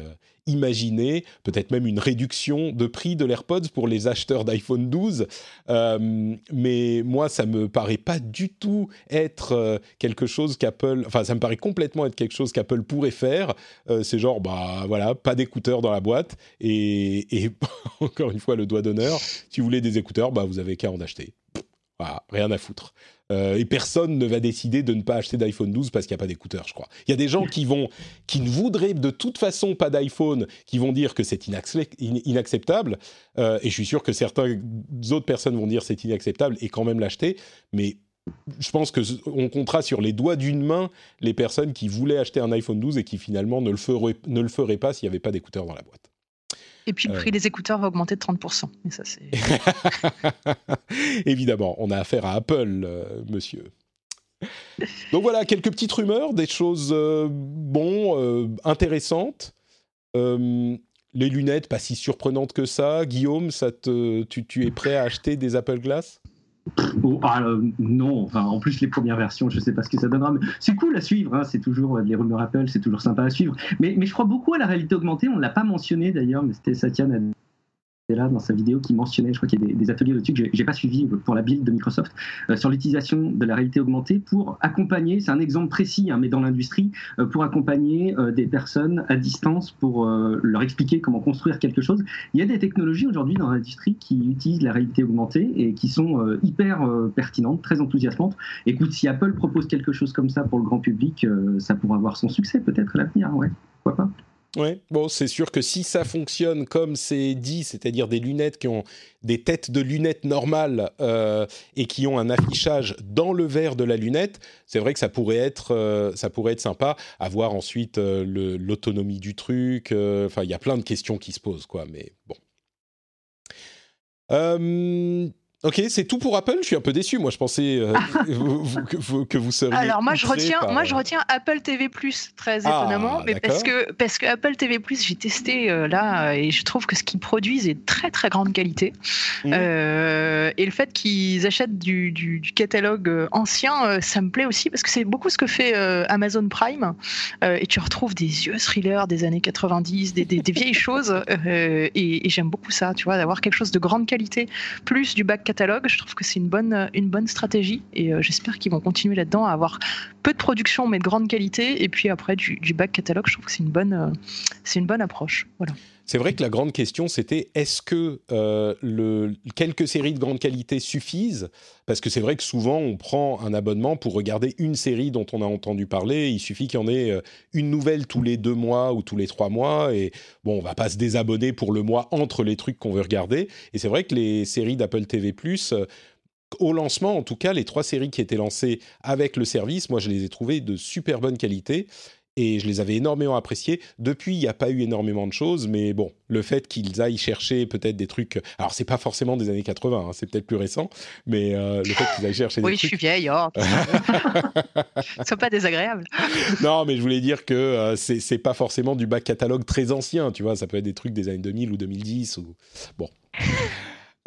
imaginer peut-être même une réduction de prix de l'AirPods pour les acheteurs d'iPhone 12. Euh, mais moi, ça me paraît pas du tout être euh, quelque chose qu'Apple, enfin, ça me paraît complètement être quelque chose qu'Apple pourrait faire. Euh, c'est genre, bah voilà, pas d'écouteurs dans la boîte et, et encore une fois le doigt d'honneur. Si vous voulez des écouteurs, bah vous avez qu'à en acheter. Voilà, rien à foutre. Euh, et personne ne va décider de ne pas acheter d'iPhone 12 parce qu'il n'y a pas d'écouteurs, je crois. Il y a des gens qui vont, qui ne voudraient de toute façon pas d'iPhone, qui vont dire que c'est inacceptable. Euh, et je suis sûr que certaines autres personnes vont dire c'est inacceptable et quand même l'acheter. Mais je pense que on comptera sur les doigts d'une main les personnes qui voulaient acheter un iPhone 12 et qui finalement ne le feraient, ne le feraient pas s'il n'y avait pas d'écouteurs dans la boîte. Et puis le prix des écouteurs va augmenter de 30%. Mais ça, c'est... Évidemment, on a affaire à Apple, euh, monsieur. Donc voilà, quelques petites rumeurs, des choses, euh, bon, euh, intéressantes. les lunettes, pas si surprenantes que ça. Guillaume, ça te, tu, tu es prêt à acheter des Apple Glass? Ah, euh, non, en plus les premières versions, je ne sais pas ce que ça donnera, c'est cool à suivre, hein, c'est toujours les rumeurs Apple, c'est toujours sympa à suivre. Mais, je crois beaucoup à la réalité augmentée, on ne l'a pas mentionné d'ailleurs, mais c'était Satya là dans sa vidéo qui mentionnait, je crois qu'il y a des, ateliers dessus que j'ai pas suivi pour la build de Microsoft, euh, sur l'utilisation de la réalité augmentée pour accompagner, c'est un exemple précis, hein, mais dans l'industrie, euh, pour accompagner euh, des personnes à distance pour leur expliquer comment construire quelque chose. Il y a des technologies aujourd'hui dans l'industrie qui utilisent la réalité augmentée et qui sont hyper pertinentes, très enthousiasmantes. Écoute, si Apple propose quelque chose comme ça pour le grand public, ça pourra avoir son succès peut-être à l'avenir, ouais, pourquoi pas. Oui, bon, c'est sûr que si ça fonctionne comme c'est dit, c'est-à-dire des lunettes qui ont des têtes de lunettes normales euh, et qui ont un affichage dans le verre de la lunette, c'est vrai que ça pourrait être, euh, ça pourrait être sympa. À voir ensuite euh, l'autonomie du truc. Enfin, il y a plein de questions qui se posent, quoi. Mais bon. Ok, c'est tout pour Apple. Je suis un peu déçu. Moi, je pensais euh, que, vous, que, vous, seriez. Alors moi, je retiens, moi, je euh, retiens Apple TV Plus très ah, étonnamment, mais parce que parce que Apple TV Plus, j'ai testé euh, là et je trouve que ce qu'ils produisent est très très grande qualité. Mmh. et le fait qu'ils achètent du, du, catalogue ancien, ça me plaît aussi parce que c'est beaucoup ce que fait Amazon Prime. et tu retrouves des vieux thrillers des années 90, des, des, vieilles choses. et, et j'aime beaucoup ça, tu vois, d'avoir quelque chose de grande qualité plus du back catalogue. Je trouve que c'est une bonne, une bonne stratégie et euh, j'espère qu'ils vont continuer là-dedans à avoir peu de production mais de grande qualité et puis après du, back catalogue. Je trouve que c'est une bonne, euh, une bonne approche. Voilà. C'est vrai que la grande question, c'était est-ce que euh, quelques séries de grande qualité suffisent? Parce que c'est vrai que souvent, on prend un abonnement pour regarder une série dont on a entendu parler. Il suffit qu'il y en ait euh, une nouvelle tous les deux mois ou tous les trois mois. Et bon, on va pas se désabonner pour le mois entre les trucs qu'on veut regarder. Et c'est vrai que les séries d'Apple TV+, euh, au lancement, en tout cas, les trois séries qui étaient lancées avec le service, moi, je les ai trouvées de super bonne qualité. Et je les avais énormément appréciés. Depuis, il n'y a pas eu énormément de choses, mais bon, le fait qu'ils aillent chercher peut-être des trucs. Alors, c'est pas forcément des années 80, hein, c'est peut-être plus récent, mais le fait qu'ils aillent chercher des trucs. Oui, je suis vieille, oh. sont pas désagréable. non, mais je voulais dire que c'est pas forcément du bac catalogue très ancien, tu vois, ça peut être des trucs des années 2000 ou 2010 ou bon.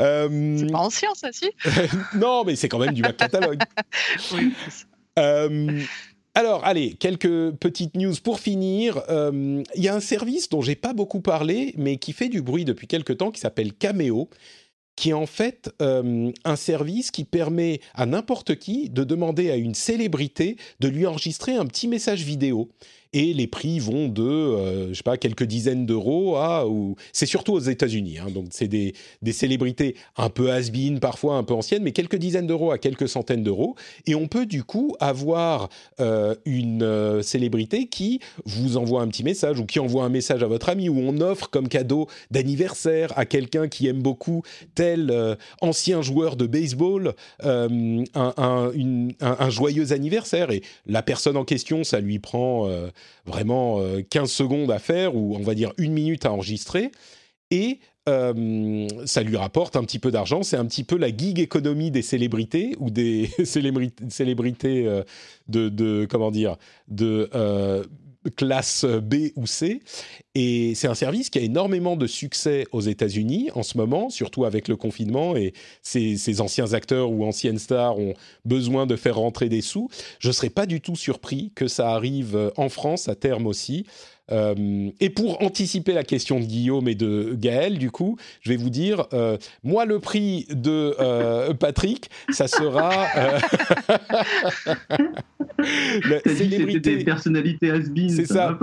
Euh... C'est pas ancien, ça, si? Non, mais c'est quand même du bac catalogue. oui. Euh, alors, allez, quelques petites news pour finir. Il euh, y a un service dont j'ai pas beaucoup parlé, mais qui fait du bruit depuis quelques temps, qui s'appelle Cameo, qui est en fait euh, un service qui permet à n'importe qui de demander à une célébrité de lui enregistrer un petit message vidéo et les prix vont de, euh, je sais pas, quelques dizaines d'euros à, ou c'est surtout aux États-Unis, hein, donc c'est des, des, célébrités un peu has parfois un peu anciennes, mais quelques dizaines d'euros à quelques centaines d'euros, et on peut du coup avoir euh, une euh, célébrité qui vous envoie un petit message ou qui envoie un message à votre ami ou on offre comme cadeau d'anniversaire à quelqu'un qui aime beaucoup tel ancien joueur de baseball un, un, joyeux anniversaire. Et la personne en question, ça lui prend vraiment 15 euh, secondes à faire ou on va dire une minute à enregistrer et euh, ça lui rapporte un petit peu d'argent. C'est un petit peu la gig économie des célébrités ou des célébrités euh, de, comment dire de classe B ou C. Et c'est un service qui a énormément de succès aux États-Unis en ce moment, surtout avec le confinement et ces, anciens acteurs ou anciennes stars ont besoin de faire rentrer des sous. Je ne serais pas du tout surpris que ça arrive en France à terme aussi. Euh, et pour anticiper la question de Guillaume et de Gaël, du coup, je vais vous dire, euh, moi, le prix de euh, Patrick, ça sera... la célébrité... personnalité has C'est ça,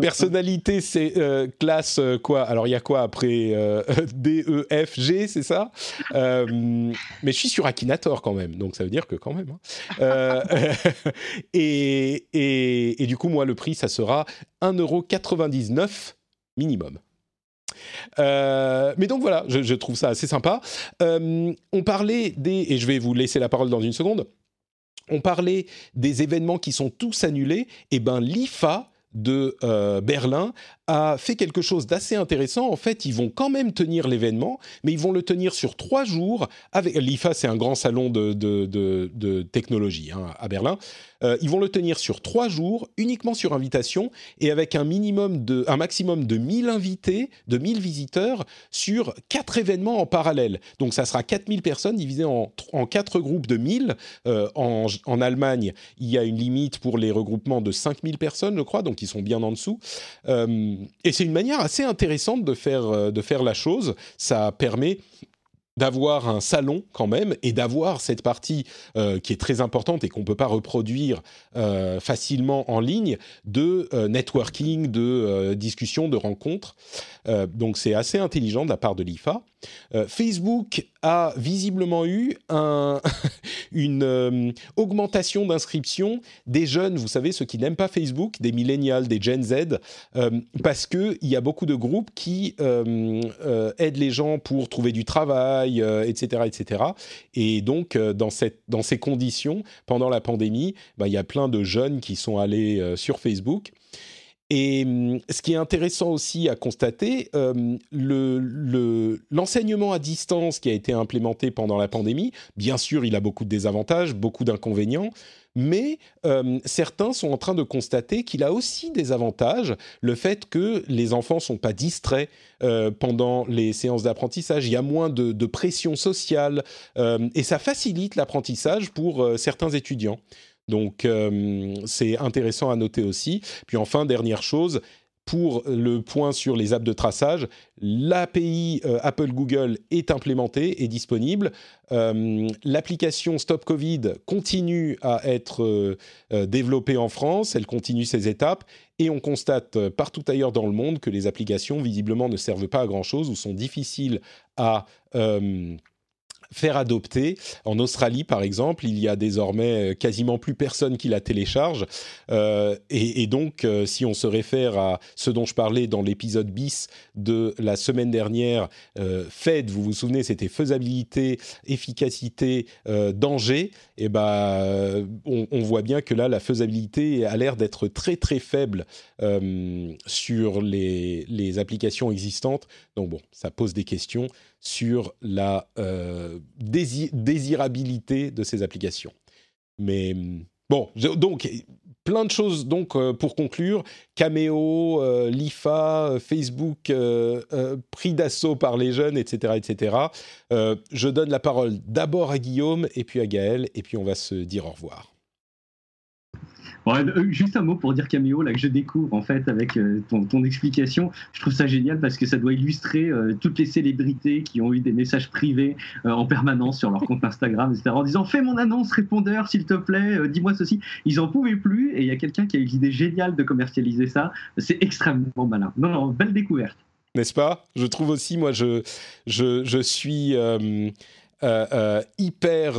personnalité, c'est classe quoi? Alors, il y a quoi après D, E, F, G, c'est ça? Mais je suis sur Akinator quand même, donc ça veut dire que quand même. Hein. et, et, et, du coup, moi, le prix, ça sera 1 euro 99 minimum. Euh, mais donc voilà, je, trouve ça assez sympa. Euh, on parlait des, et je vais vous laisser la parole dans une seconde, on parlait des événements qui sont tous annulés, et eh ben l'IFA de euh, Berlin a fait quelque chose d'assez intéressant. En fait, ils vont quand même tenir l'événement, mais ils vont le tenir sur trois jours. Avec l'IFA, c'est un grand salon de, de, technologie hein, à Berlin. Euh, ils vont le tenir sur trois jours, uniquement sur invitation, et avec un minimum de, un maximum de 1000 invités, de 1000 visiteurs sur quatre événements en parallèle. Donc, ça sera 4000 personnes divisées en, en quatre groupes de 1000. Euh, en, en, Allemagne, il y a une limite pour les regroupements de 5000 personnes, je crois, donc ils sont bien en dessous. Euh, et c'est une manière assez intéressante de faire, euh, la chose. Ça permet d'avoir un salon quand même et d'avoir cette partie euh, qui est très importante et qu'on ne peut pas reproduire euh, facilement en ligne de networking, de discussion, de rencontres. donc c'est assez intelligent de la part de l'IFA. Euh, Facebook a visiblement eu une euh, augmentation d'inscription des jeunes, vous savez, ceux qui n'aiment pas Facebook, des millennials, des Gen Z, euh, parce qu'il y a beaucoup de groupes qui aident les gens pour trouver du travail, etc., etc. Et donc, dans, cette, dans ces conditions, pendant la pandémie, bah, il y a plein de jeunes qui sont allés sur Facebook. Et hum, ce qui est intéressant aussi à constater, l'enseignement à distance qui a été implémenté pendant la pandémie, bien sûr, il a beaucoup de désavantages, beaucoup d'inconvénients, mais hum, certains sont en train de constater qu'il a aussi des avantages, le fait que les enfants sont pas distraits euh, pendant les séances d'apprentissage, il y a moins de, pression sociale, et ça facilite l'apprentissage pour euh, certains étudiants. Donc euh, c'est intéressant à noter aussi. Puis enfin, dernière chose, pour le point sur les apps de traçage, l'API euh, Apple Google est implémentée et disponible. Euh, l'application Stop Covid continue à être développée en France, elle continue ses étapes. Et on constate partout ailleurs dans le monde que les applications visiblement ne servent pas à grand-chose ou sont difficiles à faire adopter. En Australie, par exemple, il y a désormais quasiment plus personne qui la télécharge. et, donc, si on se réfère à ce dont je parlais dans l'épisode bis de la semaine dernière, FED, vous vous souvenez, c'était faisabilité, efficacité, danger. Et eh ben, on, voit bien que là, la faisabilité a l'air d'être très très faible sur les applications existantes. Donc bon, ça pose des questions sur la euh, désirabilité de ces applications. Mais bon, donc plein de choses donc euh, pour conclure. Cameo, euh, l'IFA, Facebook pris d'assaut par les jeunes, etc., etc. je donne la parole d'abord à Guillaume et puis à Gaël et puis on va se dire au revoir. Euh, juste un mot pour dire Cameo, là, que je découvre en fait avec euh, ton, explication. Je trouve ça génial parce que ça doit illustrer euh, toutes les célébrités qui ont eu des messages privés en permanence sur leur compte Instagram, etc. En disant Fais mon annonce répondeur, s'il te plaît, dis-moi ceci. Ils en pouvaient plus et il y a quelqu'un qui a eu l'idée géniale de commercialiser ça. C'est extrêmement malin. Non, non, belle découverte. N'est-ce pas? Je trouve aussi, moi, je, je, je suis. hyper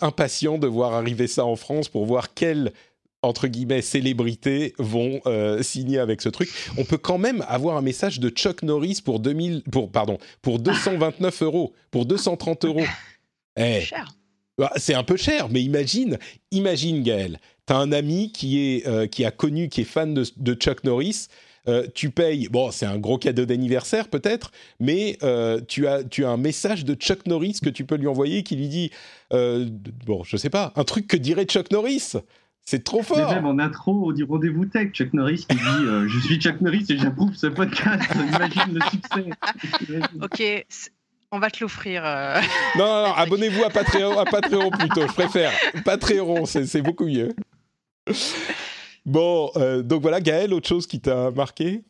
impatient de voir arriver ça en France pour voir quel entre guillemets célébrités vont euh, signer avec ce truc. On peut quand même avoir un message de Chuck Norris pour 2000, pour pardon, pour 229 euros, pour 230 euros. Eh, cher. Bah, c'est un peu cher, mais imagine, imagine Gaël, t'as un ami qui est euh, qui a connu, qui est fan de, Chuck Norris. Euh, tu payes, bon, c'est un gros cadeau d'anniversaire peut-être, mais tu, as, tu as un message de Chuck Norris que tu peux lui envoyer qui lui dit, bon, je sais pas, un truc que dirait Chuck Norris. C'est trop fort. même en intro du rendez-vous tech, Chuck Norris qui dit euh, Je suis Chuck Norris et j'approuve ce podcast. Imagine le succès. ok, on va te l'offrir. Euh. Non, non, non abonnez-vous à Patreon, à Patreon plutôt. Je préfère Patreon, c'est beaucoup mieux. Bon, euh, donc voilà, Gaël, autre chose qui t'a marqué?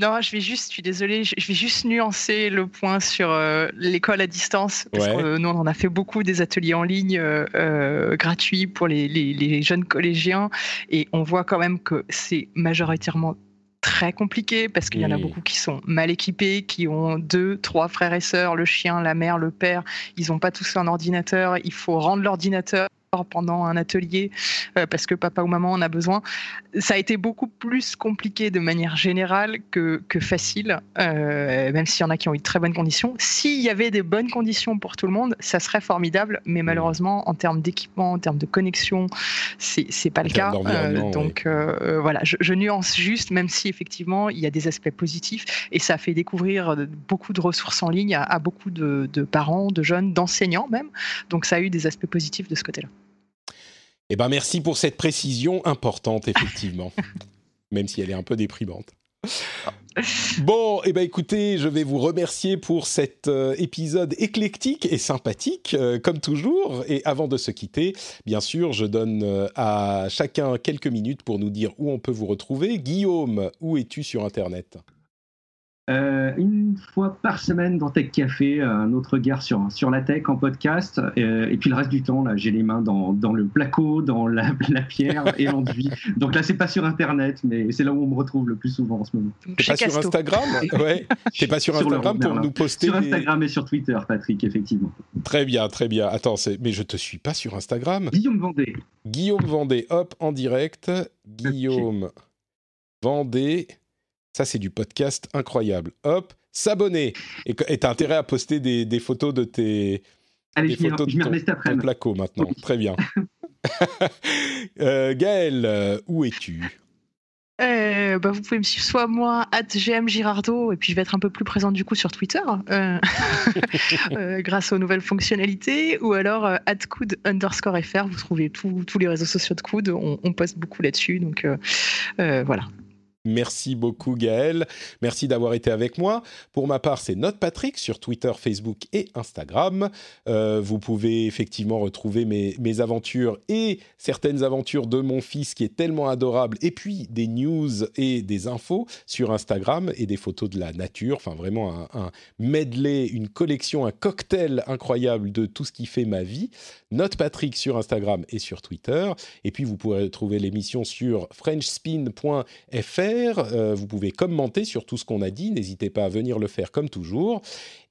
Non, je vais juste, je suis désolée, je vais juste nuancer le point sur euh, l'école à distance, parce que euh, nous, on en a fait beaucoup des ateliers en ligne euh, gratuits pour les, les, jeunes collégiens, et on voit quand même que c'est majoritairement très compliqué parce qu'il y en a beaucoup qui sont mal équipés, qui ont deux, trois frères et sœurs, le chien, la mère, le père, ils n'ont pas tous un ordinateur, il faut rendre l'ordinateur pendant un atelier euh, parce que papa ou maman en a besoin. Ça a été beaucoup plus compliqué de manière générale que, que facile, euh, même s'il y en a qui ont eu de très bonnes conditions. S'il y avait des bonnes conditions pour tout le monde, ça serait formidable, mais malheureusement, en termes d'équipement, en termes de connexion, c'est pas le cas. Euh, donc voilà, je, nuance juste, même si effectivement il y a des aspects positifs et ça fait découvrir beaucoup de ressources en ligne à, à beaucoup de, de parents, de jeunes, d'enseignants même. Donc ça a eu des aspects positifs de ce côté-là. Eh ben merci pour cette précision importante, effectivement, même si elle est un peu déprimante. Bon, eh ben écoutez, je vais vous remercier pour cet euh, épisode éclectique et sympathique, euh, comme toujours. Et avant de se quitter, bien sûr, je donne euh, à chacun quelques minutes pour nous dire où on peut vous retrouver. Guillaume, où es-tu sur Internet? Euh, une fois par semaine dans Tech Café, un autre regard sur, sur la tech en podcast. Euh, et puis le reste du temps, là, j'ai les mains dans, dans le placo, dans la, la pierre et l'enduit. Donc là, c'est pas sur Internet, mais c'est là où on me retrouve le plus souvent en ce moment. T'es pas sur Instagram? Ouais. T'es pas sur Instagram pour nous poster Sur Instagram et sur Twitter, Patrick, effectivement. Très bien, très bien. Attends, mais je te suis pas sur Instagram. Guillaume Vendée. Guillaume Vendée, hop, en direct. Guillaume Vendée. Ça, c'est du podcast incroyable. Hop, s'abonner. Et t'as intérêt à poster des, photos de tes. Allez, je photos de ton, placo maintenant. Très bien. euh, Gaël, euh, où es-tu? Euh, bah, vous pouvez me suivre soit moi, at GM Girardo, et puis je vais être un peu plus présente du coup sur Twitter, euh, grâce aux nouvelles fonctionnalités, ou alors at Coud underscore FR, vous trouvez tous les réseaux sociaux de Coud, on, on poste beaucoup là-dessus, donc voilà. Merci beaucoup Gaël. Merci d'avoir été avec moi. Pour ma part, c'est Note Patrick sur Twitter, Facebook et Instagram. Euh, vous pouvez effectivement retrouver mes, aventures et certaines aventures de mon fils qui est tellement adorable. Et puis des news et des infos sur Instagram et des photos de la nature. Enfin vraiment un, un medley, une collection, un cocktail incroyable de tout ce qui fait ma vie. Note Patrick sur Instagram et sur Twitter. Et puis vous pourrez retrouver l'émission sur frenchspin.fr commentaires, vous pouvez commenter sur tout ce qu'on a dit, n'hésitez pas à venir le faire comme toujours.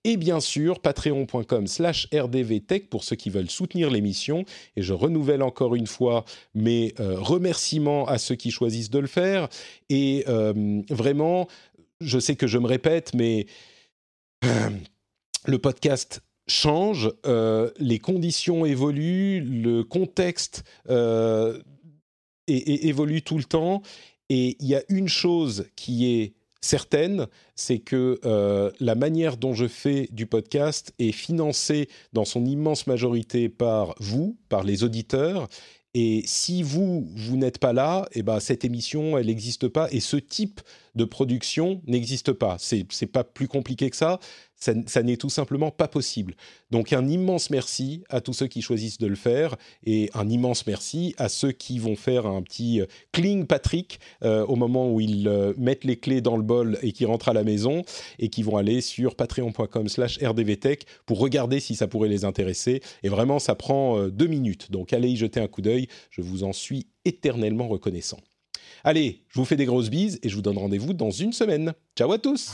Et bien sûr, patreon.com slash rdvtech pour ceux qui veulent soutenir l'émission. Et je renouvelle encore une fois mes remerciements à ceux qui choisissent de le faire. Et vraiment, je sais que je me répète, mais le podcast change, euh, les conditions évoluent, le contexte euh, évolue tout le temps. Et il y a une chose qui est certaine, c'est que euh, la manière dont je fais du podcast est financée dans son immense majorité par vous, par les auditeurs. Et si vous, vous n'êtes pas là, eh ben, cette émission, elle n'existe pas. Et ce type de production n'existe pas. C'est, c'est pas plus compliqué que ça ça, n'est tout simplement pas possible. Donc un immense merci à tous ceux qui choisissent de le faire et un immense merci à ceux qui vont faire un petit euh, cling Patrick euh, au moment où ils euh, mettent les clés dans le bol et qui rentrent à la maison et qui vont aller sur patreon.com slash rdvtech pour regarder si ça pourrait les intéresser. Et vraiment, ça prend deux minutes. Donc allez y jeter un coup d'œil. Je vous en suis éternellement reconnaissant. Allez, je vous fais des grosses bises et je vous donne rendez-vous dans une semaine. Ciao à tous